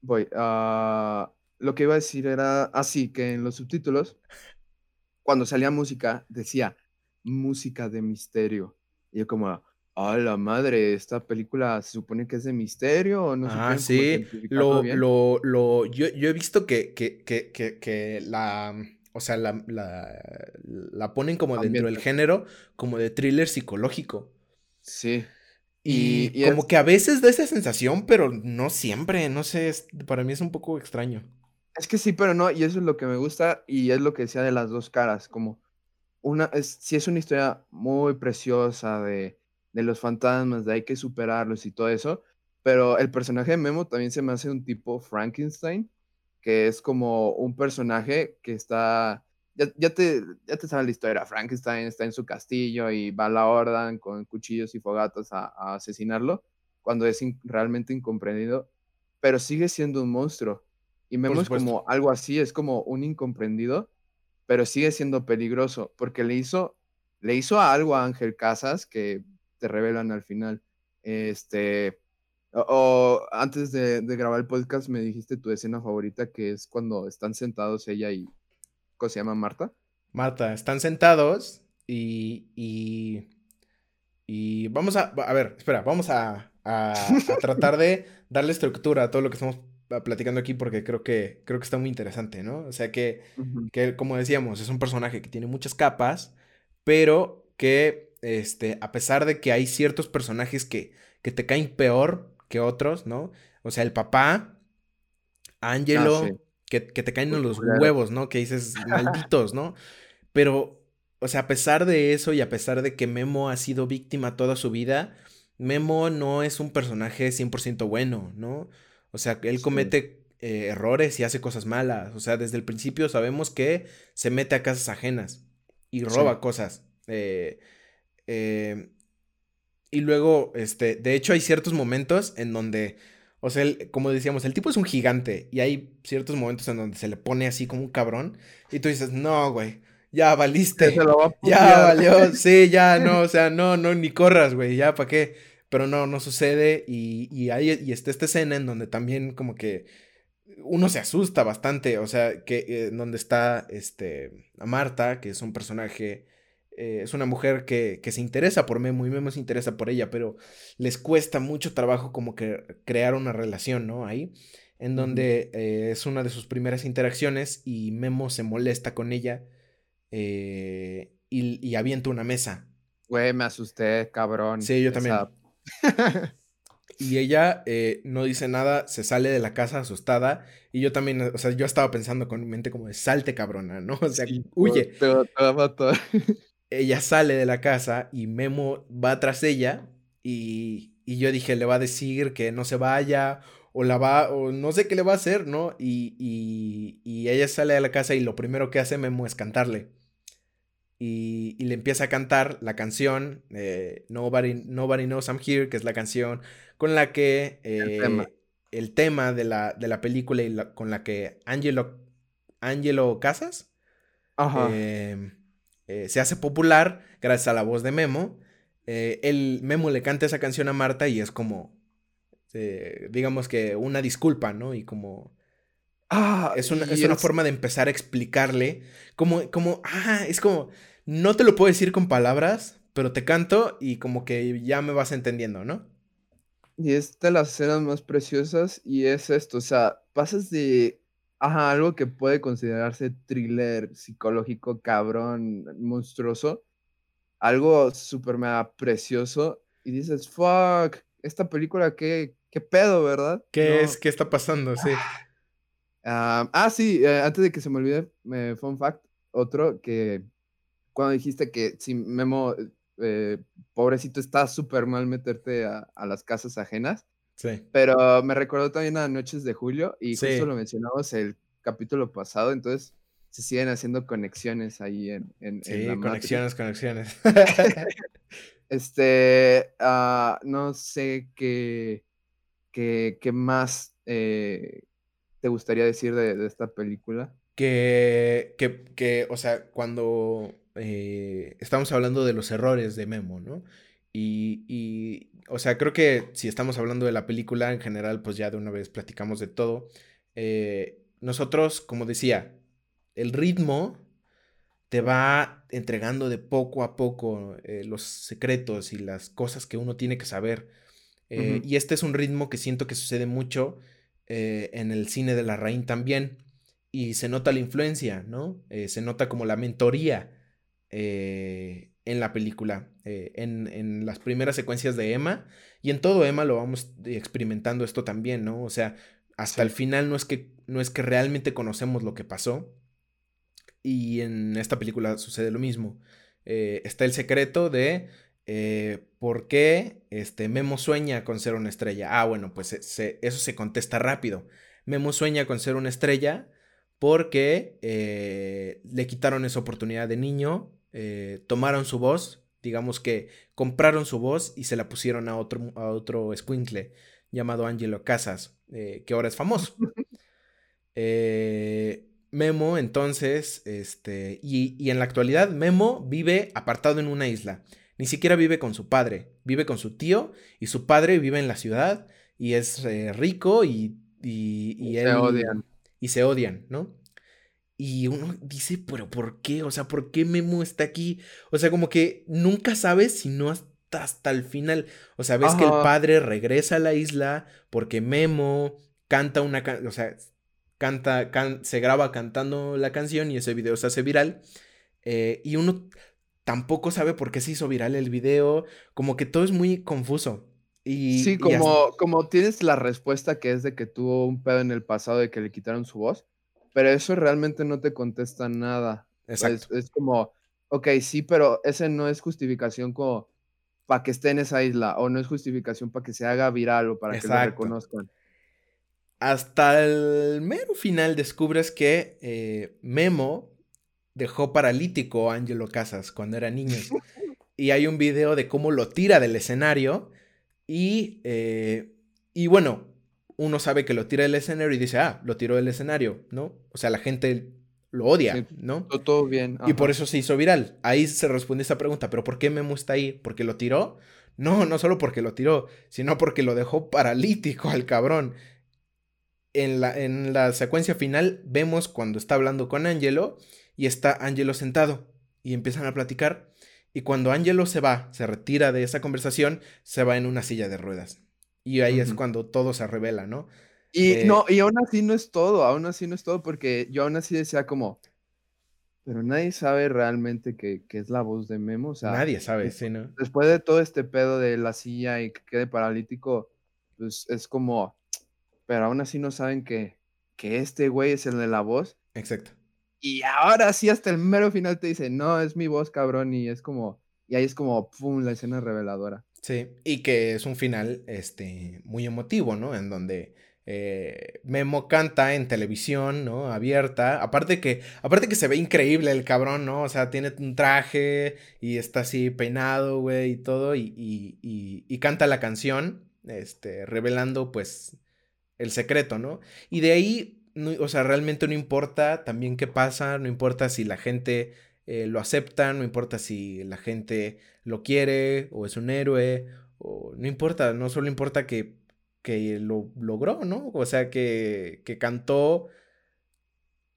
Voy. Uh, lo que iba a decir era así, que en los subtítulos, cuando salía música, decía música de misterio. Y yo como, a la madre, esta película se supone que es de misterio o no Ah, sí. Lo, lo, lo, yo, yo he visto que, que, que, que, la, o sea, la, la, la ponen como dentro del género, como de thriller psicológico. Sí. Y, como que a veces da esa sensación, pero no siempre, no sé, para mí es un poco extraño. Es que sí, pero no, y eso es lo que me gusta y es lo que decía de las dos caras, como una, es, es una historia muy preciosa de, de los fantasmas, de hay que superarlos y todo eso, pero el personaje de Memo también se me hace un tipo Frankenstein, que es como un personaje que está, ya, ya, te, ya te sabes la historia, Frankenstein está en su castillo y va a la orden con cuchillos y fogatas a, asesinarlo, cuando es realmente incomprendido, pero sigue siendo un monstruo. Y Memo como algo así, es como un incomprendido pero sigue siendo peligroso porque le hizo, le hizo algo a Ángel Casas que te revelan al final. Este, o, antes de, grabar el podcast me dijiste tu escena favorita que es cuando están sentados ella y, ¿cómo se llama? Marta. Marta, están sentados y, y, y vamos a, a ver, espera, vamos a, a tratar de darle estructura a todo lo que estamos platicando aquí porque creo que, creo que está muy interesante, ¿no? O sea que, que, como decíamos, es un personaje que tiene muchas capas, pero que, este, a pesar de que hay ciertos personajes que, que te caen peor que otros, ¿no? O sea, el papá, Angelo, ah, que, que, te caen en los huevos, ¿no? Que dices, malditos, ¿no? Pero, o sea, a pesar de eso y a pesar de que Memo ha sido víctima toda su vida, Memo no es un personaje 100% bueno, ¿no? O sea, él comete eh, errores y hace cosas malas. O sea, desde el principio sabemos que se mete a casas ajenas y roba cosas. Eh, eh, y luego, este, de hecho hay ciertos momentos en donde, o sea, como decíamos, el tipo es un gigante y hay ciertos momentos en donde se le pone así como un cabrón y tú dices, no, güey, ya valiste, ya valió, sí, ya, no, o sea, no, no, ni corras, güey, ya, ¿para qué? Pero no, no sucede y, y, hay, y está esta escena en donde también como que uno se asusta bastante, o sea, que eh, donde está este, Marta, que es un personaje, eh, es una mujer que, que, se interesa por Memo y Memo se interesa por ella, pero les cuesta mucho trabajo como que crear una relación, ¿no? Ahí, en donde eh, es una de sus primeras interacciones y Memo se molesta con ella y, y avienta una mesa. Güey, me asusté, cabrón. Sí, yo también. y ella eh, no dice nada, se sale de la casa asustada. Y yo también, o sea, yo estaba pensando con mi mente como de salte cabrona, ¿no? O sea, huye. ella sale de la casa y Memo va tras ella. Y, y, yo dije, le va a decir que no se vaya. O la va, o no sé qué le va a hacer, ¿no? Y, y, y ella sale de la casa y lo primero que hace Memo es cantarle y, le empieza a cantar la canción Nobody, Nobody, Knows I'm Here, que es la canción con la que el, tema. de, la, de la película y con la que Angelo, Angelo Casas em, eh, se hace popular gracias a la voz de Memo. Eh, el Memo le canta esa canción a Marta y es como, eh, digamos que una disculpa, ¿no? Y como... Ah, es una, es una forma de empezar a explicarle como, como, ah, es como, no te lo puedo decir con palabras, pero te canto y como que ya me vas entendiendo, ¿no? Y es de las escenas más preciosas y es esto, o sea, pasas de ajá, algo que puede considerarse thriller psicológico, cabrón, monstruoso, algo súper mega precioso y dices, fuck, esta película, qué, qué pedo, ¿verdad? ¿Qué es? ¿Qué está pasando? Sí. Ah, ah, sí, eh, antes de que se me olvide, me, fun fact, otro que cuando dijiste que si Memo, eh, pobrecito, está súper mal meterte a, las casas ajenas. Sí. Pero me recordó también a Noches de Julio y justo lo mencionamos el capítulo pasado, entonces se siguen haciendo conexiones ahí en, en, sí, conexiones, conexiones. Este, ah, no sé qué, qué, qué más eh, te gustaría decir de, esta película. Que, que, que, o sea, cuando eh, estamos hablando de los errores de Memo, ¿no? Y, y, o sea, creo que si estamos hablando de la película en general, pues ya de una vez platicamos de todo. Eh, nosotros, como decía, el ritmo te va entregando de poco a poco eh, los secretos y las cosas que uno tiene que saber. Eh, y este es un ritmo que siento que sucede mucho en el cine de la Rain también. Y se nota la influencia, ¿no? se nota como la mentoría en la película, en, en, las primeras secuencias de Emma. Y en todo Emma lo vamos experimentando esto también, ¿no? O sea, hasta el final no es, que, no es que realmente conocemos lo que pasó. Y en esta película sucede lo mismo. Eh, está el secreto de eh, por qué este, Memo sueña con ser una estrella. Ah, bueno, pues eso se contesta rápido. Memo sueña con ser una estrella porque eh, le quitaron esa oportunidad de niño, tomaron su voz, digamos que compraron su voz y se la pusieron a otro, a otro llamado Angelo Casas, eh, que ahora es famoso. Eh, Memo, entonces, este, y, en la actualidad, Memo vive apartado en una isla. Ni siquiera vive con su padre, vive con su tío y su padre vive en la ciudad y es eh, rico y, y, se odian. Y se odian, ¿no? Y uno dice, pero ¿por qué? O sea, ¿por qué Memo está aquí? O sea, como que nunca sabes si no has hasta el final. O sea, ves que el padre regresa a la isla porque Memo canta una canción, o sea, canta, se graba cantando la canción y ese video se hace viral. Eh, y uno tampoco sabe por qué se hizo viral el video, como que todo es muy confuso. Y, sí, como, como tienes la respuesta que es de que tuvo un pedo en el pasado de que le quitaron su voz, pero eso realmente no te contesta nada. Exacto. Es, es como, ok, sí, pero ese no es justificación como para que esté en esa isla o no es justificación para que se haga viral o para que lo reconozcan. Hasta el mero final descubres que eh, Memo dejó paralítico a Angelo Casas cuando era niño. y hay un video de cómo lo tira del escenario y, eh, y bueno, uno sabe que lo tira del escenario y dice, ah, lo tiró del escenario, ¿no? O sea, la gente lo odia, ¿no? Todo, bien. Y por eso se hizo viral. Ahí se responde esa pregunta, pero ¿por qué Memo está ahí? ¿Porque lo tiró? No, no solo porque lo tiró, sino porque lo dejó paralítico al cabrón. En la, en la secuencia final vemos cuando está hablando con Angelo y está Angelo sentado y empiezan a platicar. Y cuando Angelo se va, se retira de esa conversación, se va en una silla de ruedas. Y ahí es cuando todo se revela, ¿no? Y eh, no, y aún así no es todo, aún así no es todo, porque yo aún así decía como, pero nadie sabe realmente que, es la voz de Memo. O sea, nadie sabe, sí, ¿no? Después de todo este pedo de la silla y que quede paralítico, pues es como, pero aún así no saben que, que este güey es el de la voz. Exacto. Y ahora sí, hasta el mero final te dice, no, es mi voz, cabrón, y es como, y ahí es como, pum, la escena reveladora. Sí, y que es un final, este, muy emotivo, ¿no? En donde eh, Memo canta en televisión, ¿no? Abierta. Aparte que, aparte que se ve increíble el cabrón, ¿no? O sea, tiene un traje y está así peinado, güey, y todo. Y, y, canta la canción, este, revelando, pues, el secreto, ¿no? Y de ahí, o sea, realmente no importa también qué pasa, no importa si la gente eh, lo acepta, no importa si la gente lo quiere o es un héroe, o no importa, no solo importa que que lo logró, ¿no? O sea, que, que cantó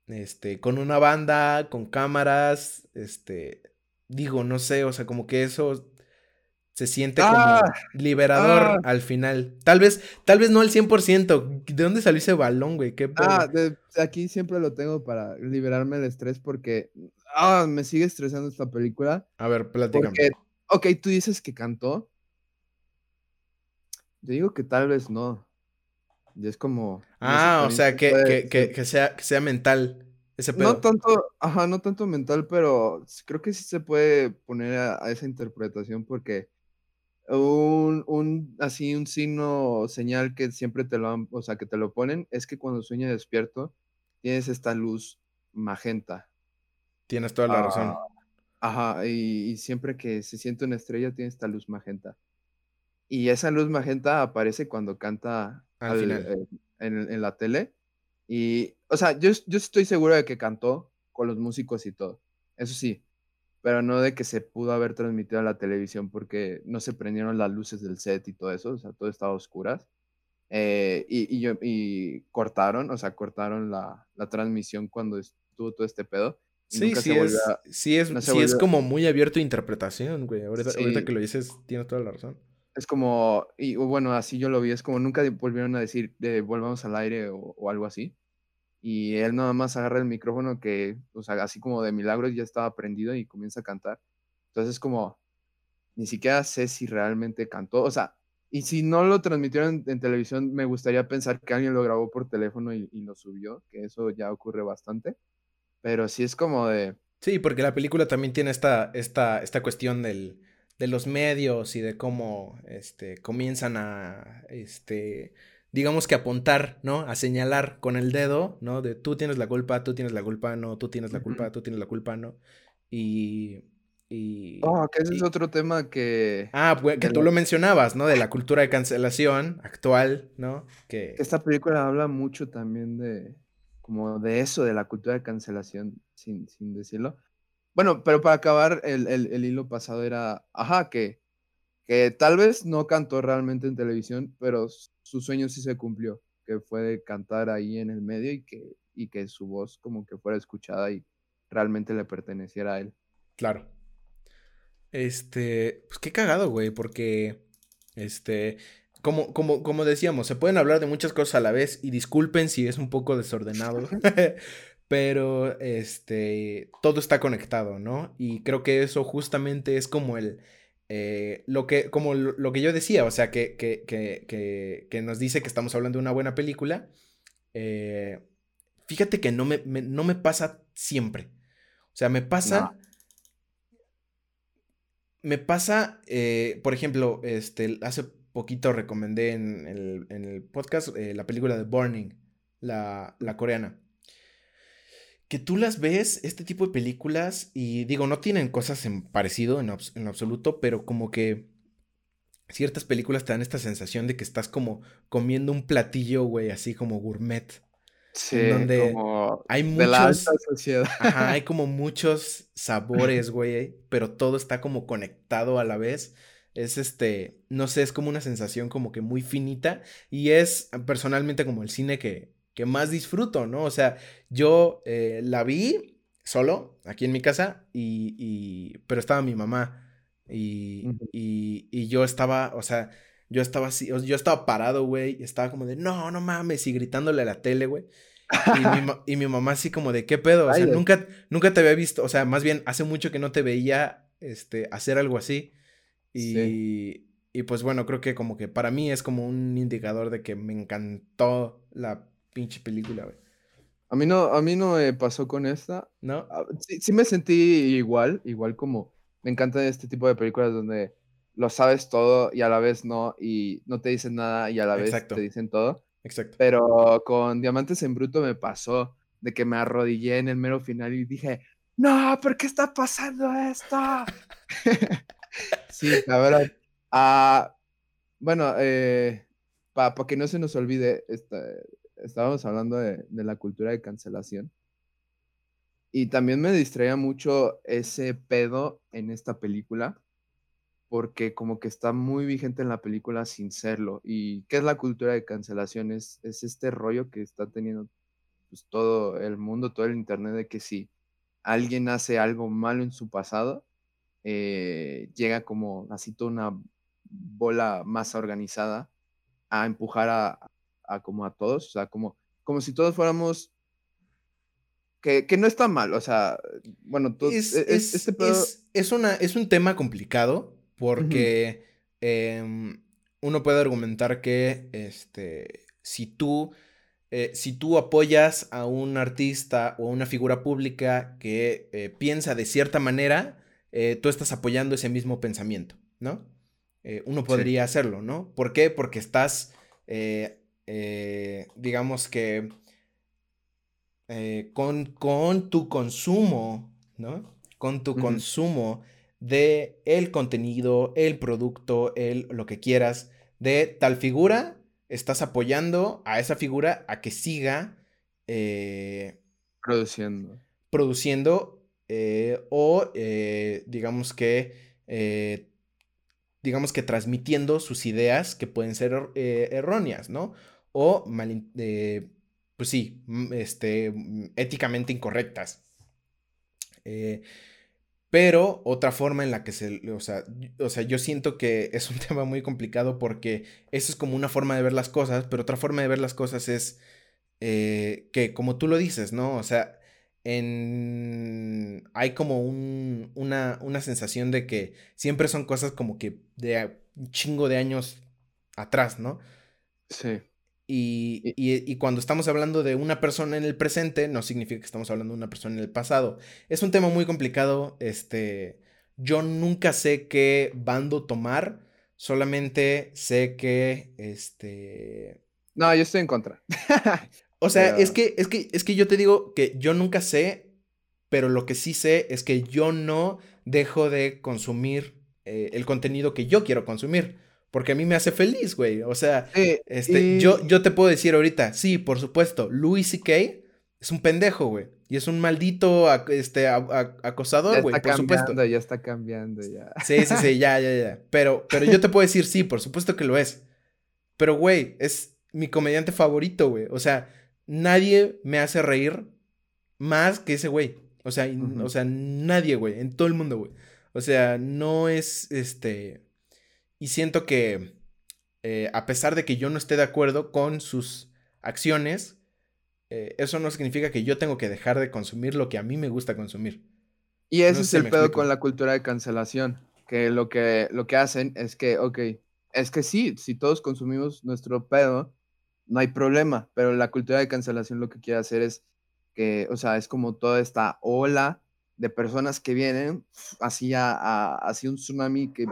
este, con una banda, con cámaras, este, digo, no sé, o sea, como que eso se siente como ah, liberador ah. al final. Tal vez, tal vez no al 100%. ¿De dónde salió ese balón, güey? ¿Qué ah, de, aquí siempre lo tengo para liberarme del estrés porque ah, me sigue estresando esta película. A ver, platícame. ok, tú dices que cantó, yo digo que tal vez no. Y es como. Ah, o sea, que, que, sea, que sea mental. Ese pedo. No tanto, ajá, no tanto mental, pero creo que sí se puede poner a, esa interpretación porque un, un, así, un signo, señal que siempre te lo, o sea, que te lo ponen, es que cuando sueñas despierto, tienes esta luz magenta. Tienes toda la razón. Ah, Ajá, y, siempre que se siente una estrella tiene esta luz magenta. Y esa luz magenta aparece cuando canta al, final. Eh, en, la tele. Y, o sea, yo, yo estoy seguro de que cantó con los músicos y todo. Eso sí, pero no de que se pudo haber transmitido a la televisión porque no se prendieron las luces del set y todo eso, o sea, todo estaba a oscuras. Eh, y, yo, y cortaron, o sea, cortaron la, la transmisión cuando estuvo todo este pedo. Sí, sí, es, sí, es, sí es como muy abierto a interpretación, güey. Ahorita, que lo dices, tienes toda la razón. Es como, y bueno, así yo lo vi, es como nunca volvieron a decir de volvamos al aire o, o, algo así. Y él nada más agarra el micrófono que, o sea, así como de milagros ya estaba prendido y comienza a cantar. Entonces como, ni siquiera sé si realmente cantó, o sea, y si no lo transmitieron en, televisión, me gustaría pensar que alguien lo grabó por teléfono y, y lo subió, que eso ya ocurre bastante. Pero sí es como de... Sí, porque la película también tiene esta, esta, esta cuestión del, de los medios y de cómo este, comienzan a, este, digamos que apuntar, ¿no? A señalar con el dedo, ¿no? De tú tienes la culpa, tú tienes la culpa, no, tú tienes la culpa, tú tienes la culpa, ¿no? Y... Y, oh, que ese es otro tema que... Ah, pues, que tú lo mencionabas, ¿no? De la cultura de cancelación actual, ¿no? Que... Esta película habla mucho también de, como de eso, de la cultura de cancelación, sin, decirlo. Bueno, pero para acabar, el, hilo pasado era, ajá, que, que tal vez no cantó realmente en televisión, pero su sueño sí se cumplió, que fue cantar ahí en el medio y que, y que su voz como que fuera escuchada y realmente le perteneciera a él. Claro. Este, pues qué cagado, güey, porque, este, como, como, como decíamos, se pueden hablar de muchas cosas a la vez y disculpen si es un poco desordenado, pero este, todo está conectado, ¿no? Y creo que eso justamente es como el, eh, lo, que, como lo, que yo decía, o sea, que, que, que, que, nos dice que estamos hablando de una buena película. Eh, fíjate que no me, no me pasa siempre. O sea, me pasa... Me pasa, eh, por ejemplo, este, hace poquito recomendé en el, podcast eh, la película de Burning, la, coreana. Que tú las ves, este tipo de películas, y digo, no tienen cosas en parecido en, en absoluto, pero como que ciertas películas te dan esta sensación de que estás como comiendo un platillo, güey, así como gourmet. Sí, donde hay muchos. hay como muchos sabores, güey, pero todo está como conectado a la vez es este, no sé, es como una sensación como que muy finita y es personalmente como el cine que, que más disfruto, ¿no? O sea, yo eh, la vi solo aquí en mi casa y, y pero estaba mi mamá y, y, y, yo estaba, o sea, yo estaba así, yo estaba parado, güey, y estaba como de, no, no mames, y gritándole a la tele, güey. Y mi, y mi mamá así como de, ¿qué pedo? O sea, nunca, nunca te había visto, o sea, más bien hace mucho que no te veía este, hacer algo así. Y, y pues bueno, creo que como que para mí es como un indicador de que me encantó la pinche película, güey. A mí no, a mí no me pasó con esta. ¿No? Ah, sí, sí, me sentí igual, igual como me encanta este tipo de películas donde lo sabes todo y a la vez no, y no te dicen nada y a la vez te dicen todo. Exacto. Pero con Diamantes en Bruto me pasó de que me arrodillé en el mero final y dije, no, ¿por qué está pasando esto? Sí, la verdad. Ah, bueno, eh, para que no se nos olvide, estábamos hablando de, la cultura de cancelación. Y también me distraía mucho ese pedo en esta película, porque como que está muy vigente en la película sin serlo. ¿Y qué es la cultura de cancelación? Es, es este rollo que está teniendo pues, todo el mundo, todo el internet, de que si alguien hace algo malo en su pasado, eh, llega como así toda una bola más organizada a empujar a, como a todos, o sea, como, como si todos fuéramos que, no está mal, o sea, bueno, es, e, este es, una, es un tema complicado porque em, uno puede argumentar que este, si tú... Eh, si tú apoyas a un artista o a una figura pública que eh, piensa de cierta manera, eh, tú estás apoyando ese mismo pensamiento, ¿no? Eh, uno podría hacerlo, ¿no? ¿Por qué? Porque estás, eh, digamos que, con, con, tu consumo, ¿no? con tu consumo de el contenido, el producto, el lo que quieras de tal figura, estás apoyando a esa figura a que siga produciendo. Produciendo eh, o eh, digamos que digamos que transmitiendo sus ideas que pueden ser erróneas, ¿no? O pues sí, este, éticamente incorrectas. Pero otra forma en la que se, o sea, o sea, yo siento que es un tema muy complicado porque eso es como una forma de ver las cosas, pero otra forma de ver las cosas es eh, que, como tú lo dices, ¿no? O sea, en... hay como un, una, una sensación de que siempre son cosas como que de un chingo de años atrás, ¿no? Sí. Y, cuando estamos hablando de una persona en el presente, no significa que estamos hablando de una persona en el pasado. Es un tema muy complicado. Este, yo nunca sé qué bando tomar. Solamente sé que, este... No, yo estoy en contra. o sea, es, que, es, que, es que yo te digo que yo nunca sé, pero lo que sí sé es que yo no dejo de consumir eh, el contenido que yo quiero consumir. Porque a mí me hace feliz, güey. O sea, este, yo, yo te puedo decir ahorita, sí, por supuesto, Louis C.K. es un pendejo, güey. Y es un maldito este, acosador, güey, por supuesto. Ya está cambiando, ya. Sí, sí, sí, ya, ya, ya. Pero, pero yo te puedo decir, sí, por supuesto que lo es. Pero, güey, es mi comediante favorito, güey. O sea, nadie me hace reír más que ese güey. O sea, o sea, nadie, güey, en todo el mundo, güey. O sea, no es, este y siento que eh, a pesar de que yo no esté de acuerdo con sus acciones, eh, eso no significa que yo tengo que dejar de consumir lo que a mí me gusta consumir. Y ese es el pedo con la cultura de cancelación, que lo, que lo que hacen es que, ok, es que sí, si todos consumimos nuestro pedo, no hay problema, pero la cultura de cancelación lo que quiere hacer es que, o sea, es como toda esta ola de personas que vienen así a, un tsunami que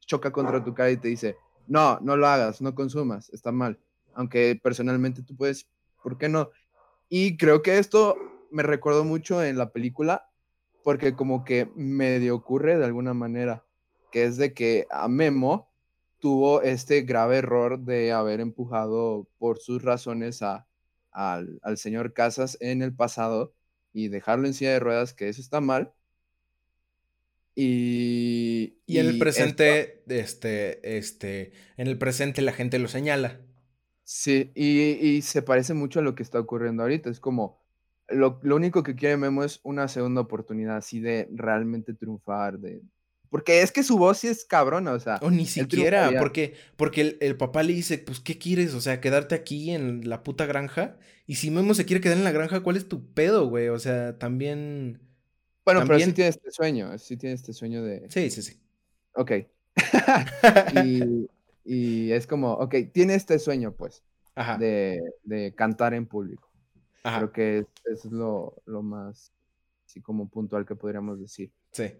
choca contra tu cara y te dice, no, no lo hagas, no consumas, está mal. Aunque personalmente tú puedes, ¿por qué no? Y creo que esto me recuerdo mucho en la película, porque como que medio ocurre de alguna manera, que es de que a Memo tuvo este grave error de haber empujado por sus razones a, al, al señor Casas en el pasado y dejarlo en silla de ruedas, que eso está mal, y, y en el presente, este, este, en el presente la gente lo señala. Sí, y, se parece mucho a lo que está ocurriendo ahorita. Es como, lo, único que quiere Memo es una segunda oportunidad, así de realmente triunfar, de... Porque es que su voz sí es cabrona, o sea. O ni siquiera, porque, porque el, el, papá le dice, pues, ¿qué quieres? O sea, quedarte aquí en la puta granja. Y si Memo se quiere quedar en la granja, ¿cuál es tu pedo, güey? O sea, también... Bueno, pero sí tiene este sueño, sí tiene este sueño de... Sí, sí, sí. Ok. y, es como, ok, tiene este sueño, pues, De, cantar en público. Creo que es, lo, más, así como puntual que podríamos decir. Sí.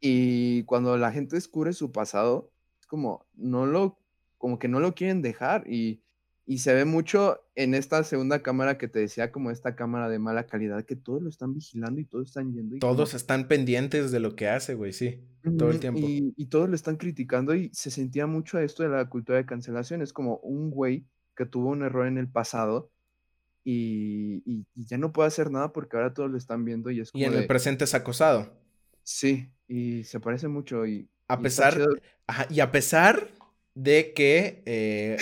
Y cuando la gente descubre su pasado, es como, no lo, como que no lo quieren dejar y y se ve mucho en esta segunda cámara que te decía, como esta cámara de mala calidad, que todos lo están vigilando y todos están yendo. Y todos están pendientes de lo que hace, güey, sí, todo el tiempo. Y, todos lo están criticando y se sentía mucho esto de la cultura de cancelación. Es como un güey que tuvo un error en el pasado y, ya no puede hacer nada porque ahora todos lo están viendo y es como. Y en el presente es acosado. Sí, y se parece mucho y. A pesar. y a pesar de que eh,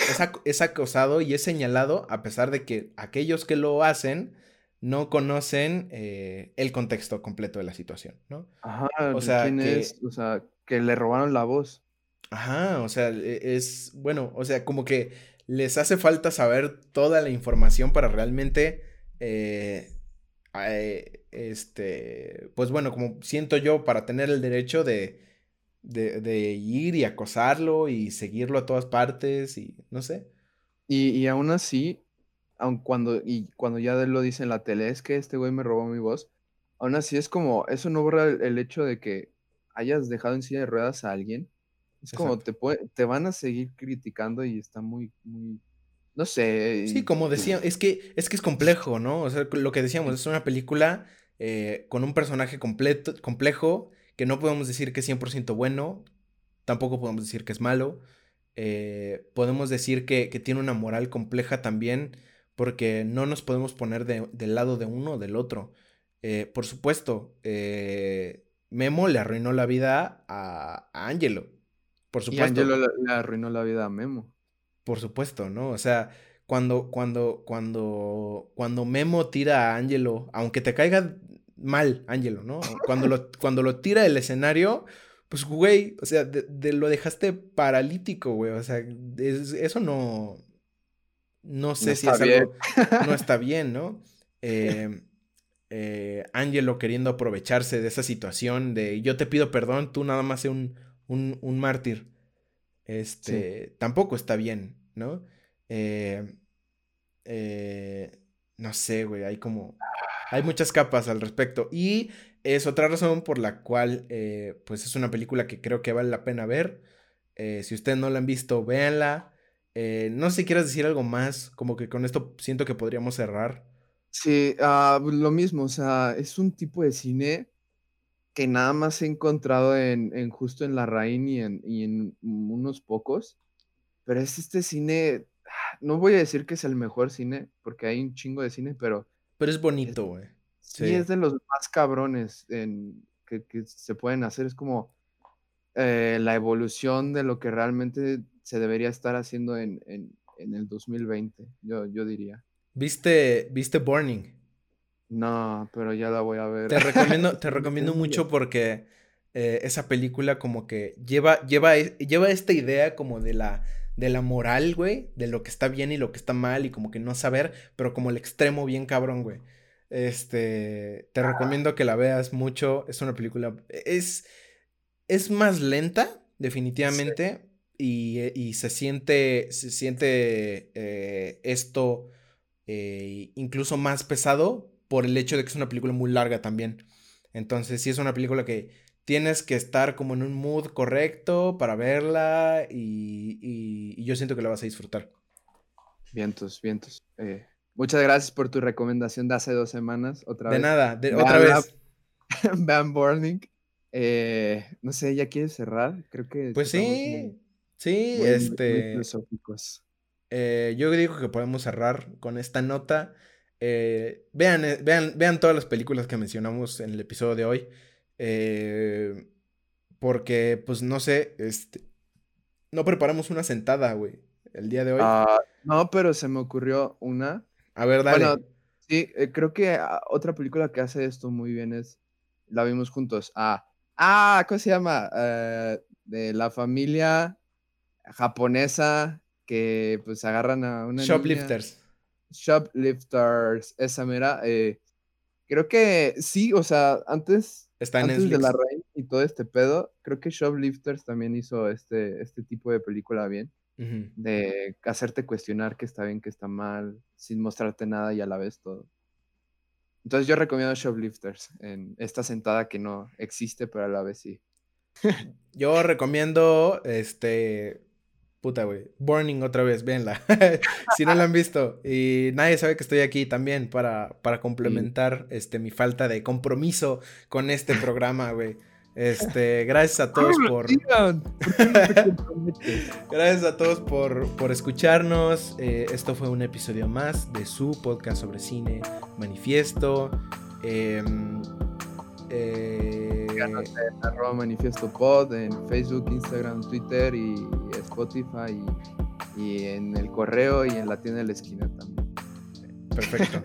es, acosado y es señalado a pesar de que aquellos que lo hacen no conocen eh, el contexto completo de la situación, ¿no? Ajá, o sea, ¿quién que, es? O sea, que le robaron la voz. Ajá, o sea, e, es, bueno, o sea, como que les hace falta saber toda la información para realmente, eh, este, pues bueno, como siento yo, para tener el derecho de, de, ir y acosarlo y seguirlo a todas partes y no sé. Y, y aún así, aun cuando, y cuando ya lo dice en la tele, es que este güey me robó mi voz, aún así es como, eso no borra el, hecho de que hayas dejado en silla de ruedas a alguien. Es como te, te van a seguir criticando y está muy, muy, no sé. Sí, como decía, es que, es que es complejo, ¿no? O sea, lo que decíamos, es una película eh, con un personaje completo, complejo que no podemos decir que es 100% bueno, tampoco podemos decir que es malo. Eh, podemos decir que, tiene una moral compleja también, porque no nos podemos poner del lado de uno o del otro. Eh, por supuesto, eh, Memo le arruinó la vida a, Angelo. Por supuesto. Y Angelo le, arruinó la vida a Memo. Por supuesto, ¿no? O sea, cuando, cuando, cuando, cuando Memo tira a Angelo, aunque te caiga mal, Angelo, ¿no? Cuando lo, cuando lo tira del escenario, pues, güey, o sea, de, lo dejaste paralítico, güey. O sea, eso no. No sé si es algo. No está bien, ¿no? Eh, eh, Angelo queriendo aprovecharse de esa situación de yo te pido perdón, tú nada más sé un, un, mártir. Este, tampoco está bien, ¿no? Eh, eh, no sé, güey, hay como... Hay muchas capas al respecto. Y es otra razón por la cual, eh, pues es una película que creo que vale la pena ver. Si ustedes no la han visto, véanla. No sé si quieras decir algo más, como que con esto siento que podríamos cerrar. Sí, ah, lo mismo, o sea, es un tipo de cine que nada más he encontrado en, justo en La Rain y en, y en unos pocos, pero es este cine, ah, no voy a decir que es el mejor cine, porque hay un chingo de cine, pero... Pero es bonito, güey. Sí, es de los más cabrones en, que, se pueden hacer. Es como eh, la evolución de lo que realmente se debería estar haciendo en, el 2020, yo, yo diría. ¿Viste, ¿Viste Burning? No, pero ya la voy a ver. Te recomiendo, te recomiendo mucho porque eh, esa película como que lleva, lleva, e, lleva esta idea como de la, de la moral, güey, de lo que está bien y lo que está mal y como que no saber, pero como el extremo bien cabrón, güey. Este, te recomiendo que la veas mucho. Es una película, es, es más lenta, definitivamente. Y, y, se siente, se siente eh, esto eh, incluso más pesado por el hecho de que es una película muy larga también. Entonces, sí es una película que tienes que estar como en un mood correcto para verla y, y, yo siento que la vas a disfrutar. Vientos, vientos. Eh, Muchas gracias por tu recomendación de hace dos semanas. Otra de nada, de, otra vez. Van Burning. Eh, no sé, ¿ya quieres cerrar? Creo que. Pues sí, sí, este. filosóficos. Eh, yo digo que podemos cerrar con esta nota. Eh, vean, vean, vean todas las películas que mencionamos en el episodio de hoy. porque, pues no sé, este. No preparamos una sentada, güey, el día de hoy. Ah, no, pero se me ocurrió una a ver, dale. Bueno, sí, eh, creo que ah, otra película que hace esto muy bien es, la vimos juntos, ah, ah, ¿cómo se llama? Eh, de la familia japonesa que pues agarran a una Shoplifters. Shoplifters, esa mera. Eh, creo que sí, o sea, antes, Está en antes de la reina y todo este pedo, creo que Shoplifters también hizo este, este tipo de película bien de hacerte cuestionar qué está bien, qué está mal, sin mostrarte nada y a la vez todo. Entonces yo recomiendo Shoplifters en esta sentada que no existe, pero a la vez sí. yo recomiendo este puta, güey. Burning otra vez, véanla. si no la han visto. Y nadie sabe que estoy aquí también para, para complementar este, mi falta de compromiso con este programa, güey. Este, gracias a todos por. gracias a todos por, por escucharnos. Eh, esto fue un episodio más de su podcast sobre cine, Manifiesto. Em, eh, en arroba manifiesto pod en Facebook, Instagram, Twitter y Spotify y, y, en el correo y en la tienda de la esquina también. Perfecto.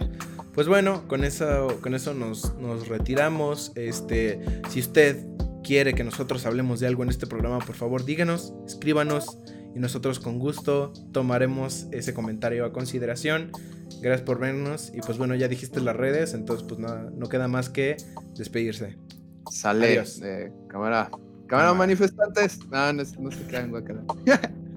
Pues bueno, con eso, con eso nos, nos retiramos. Este, si usted quiere que nosotros hablemos de algo en este programa, por favor díganos, escríbanos y nosotros con gusto tomaremos ese comentario a consideración. Gracias por vernos y pues bueno, ya dijiste las redes, entonces pues nada, no queda más que despedirse. Sale. Adiós. cámara. Cámara manifestantes. No, no, no se quedan guacala.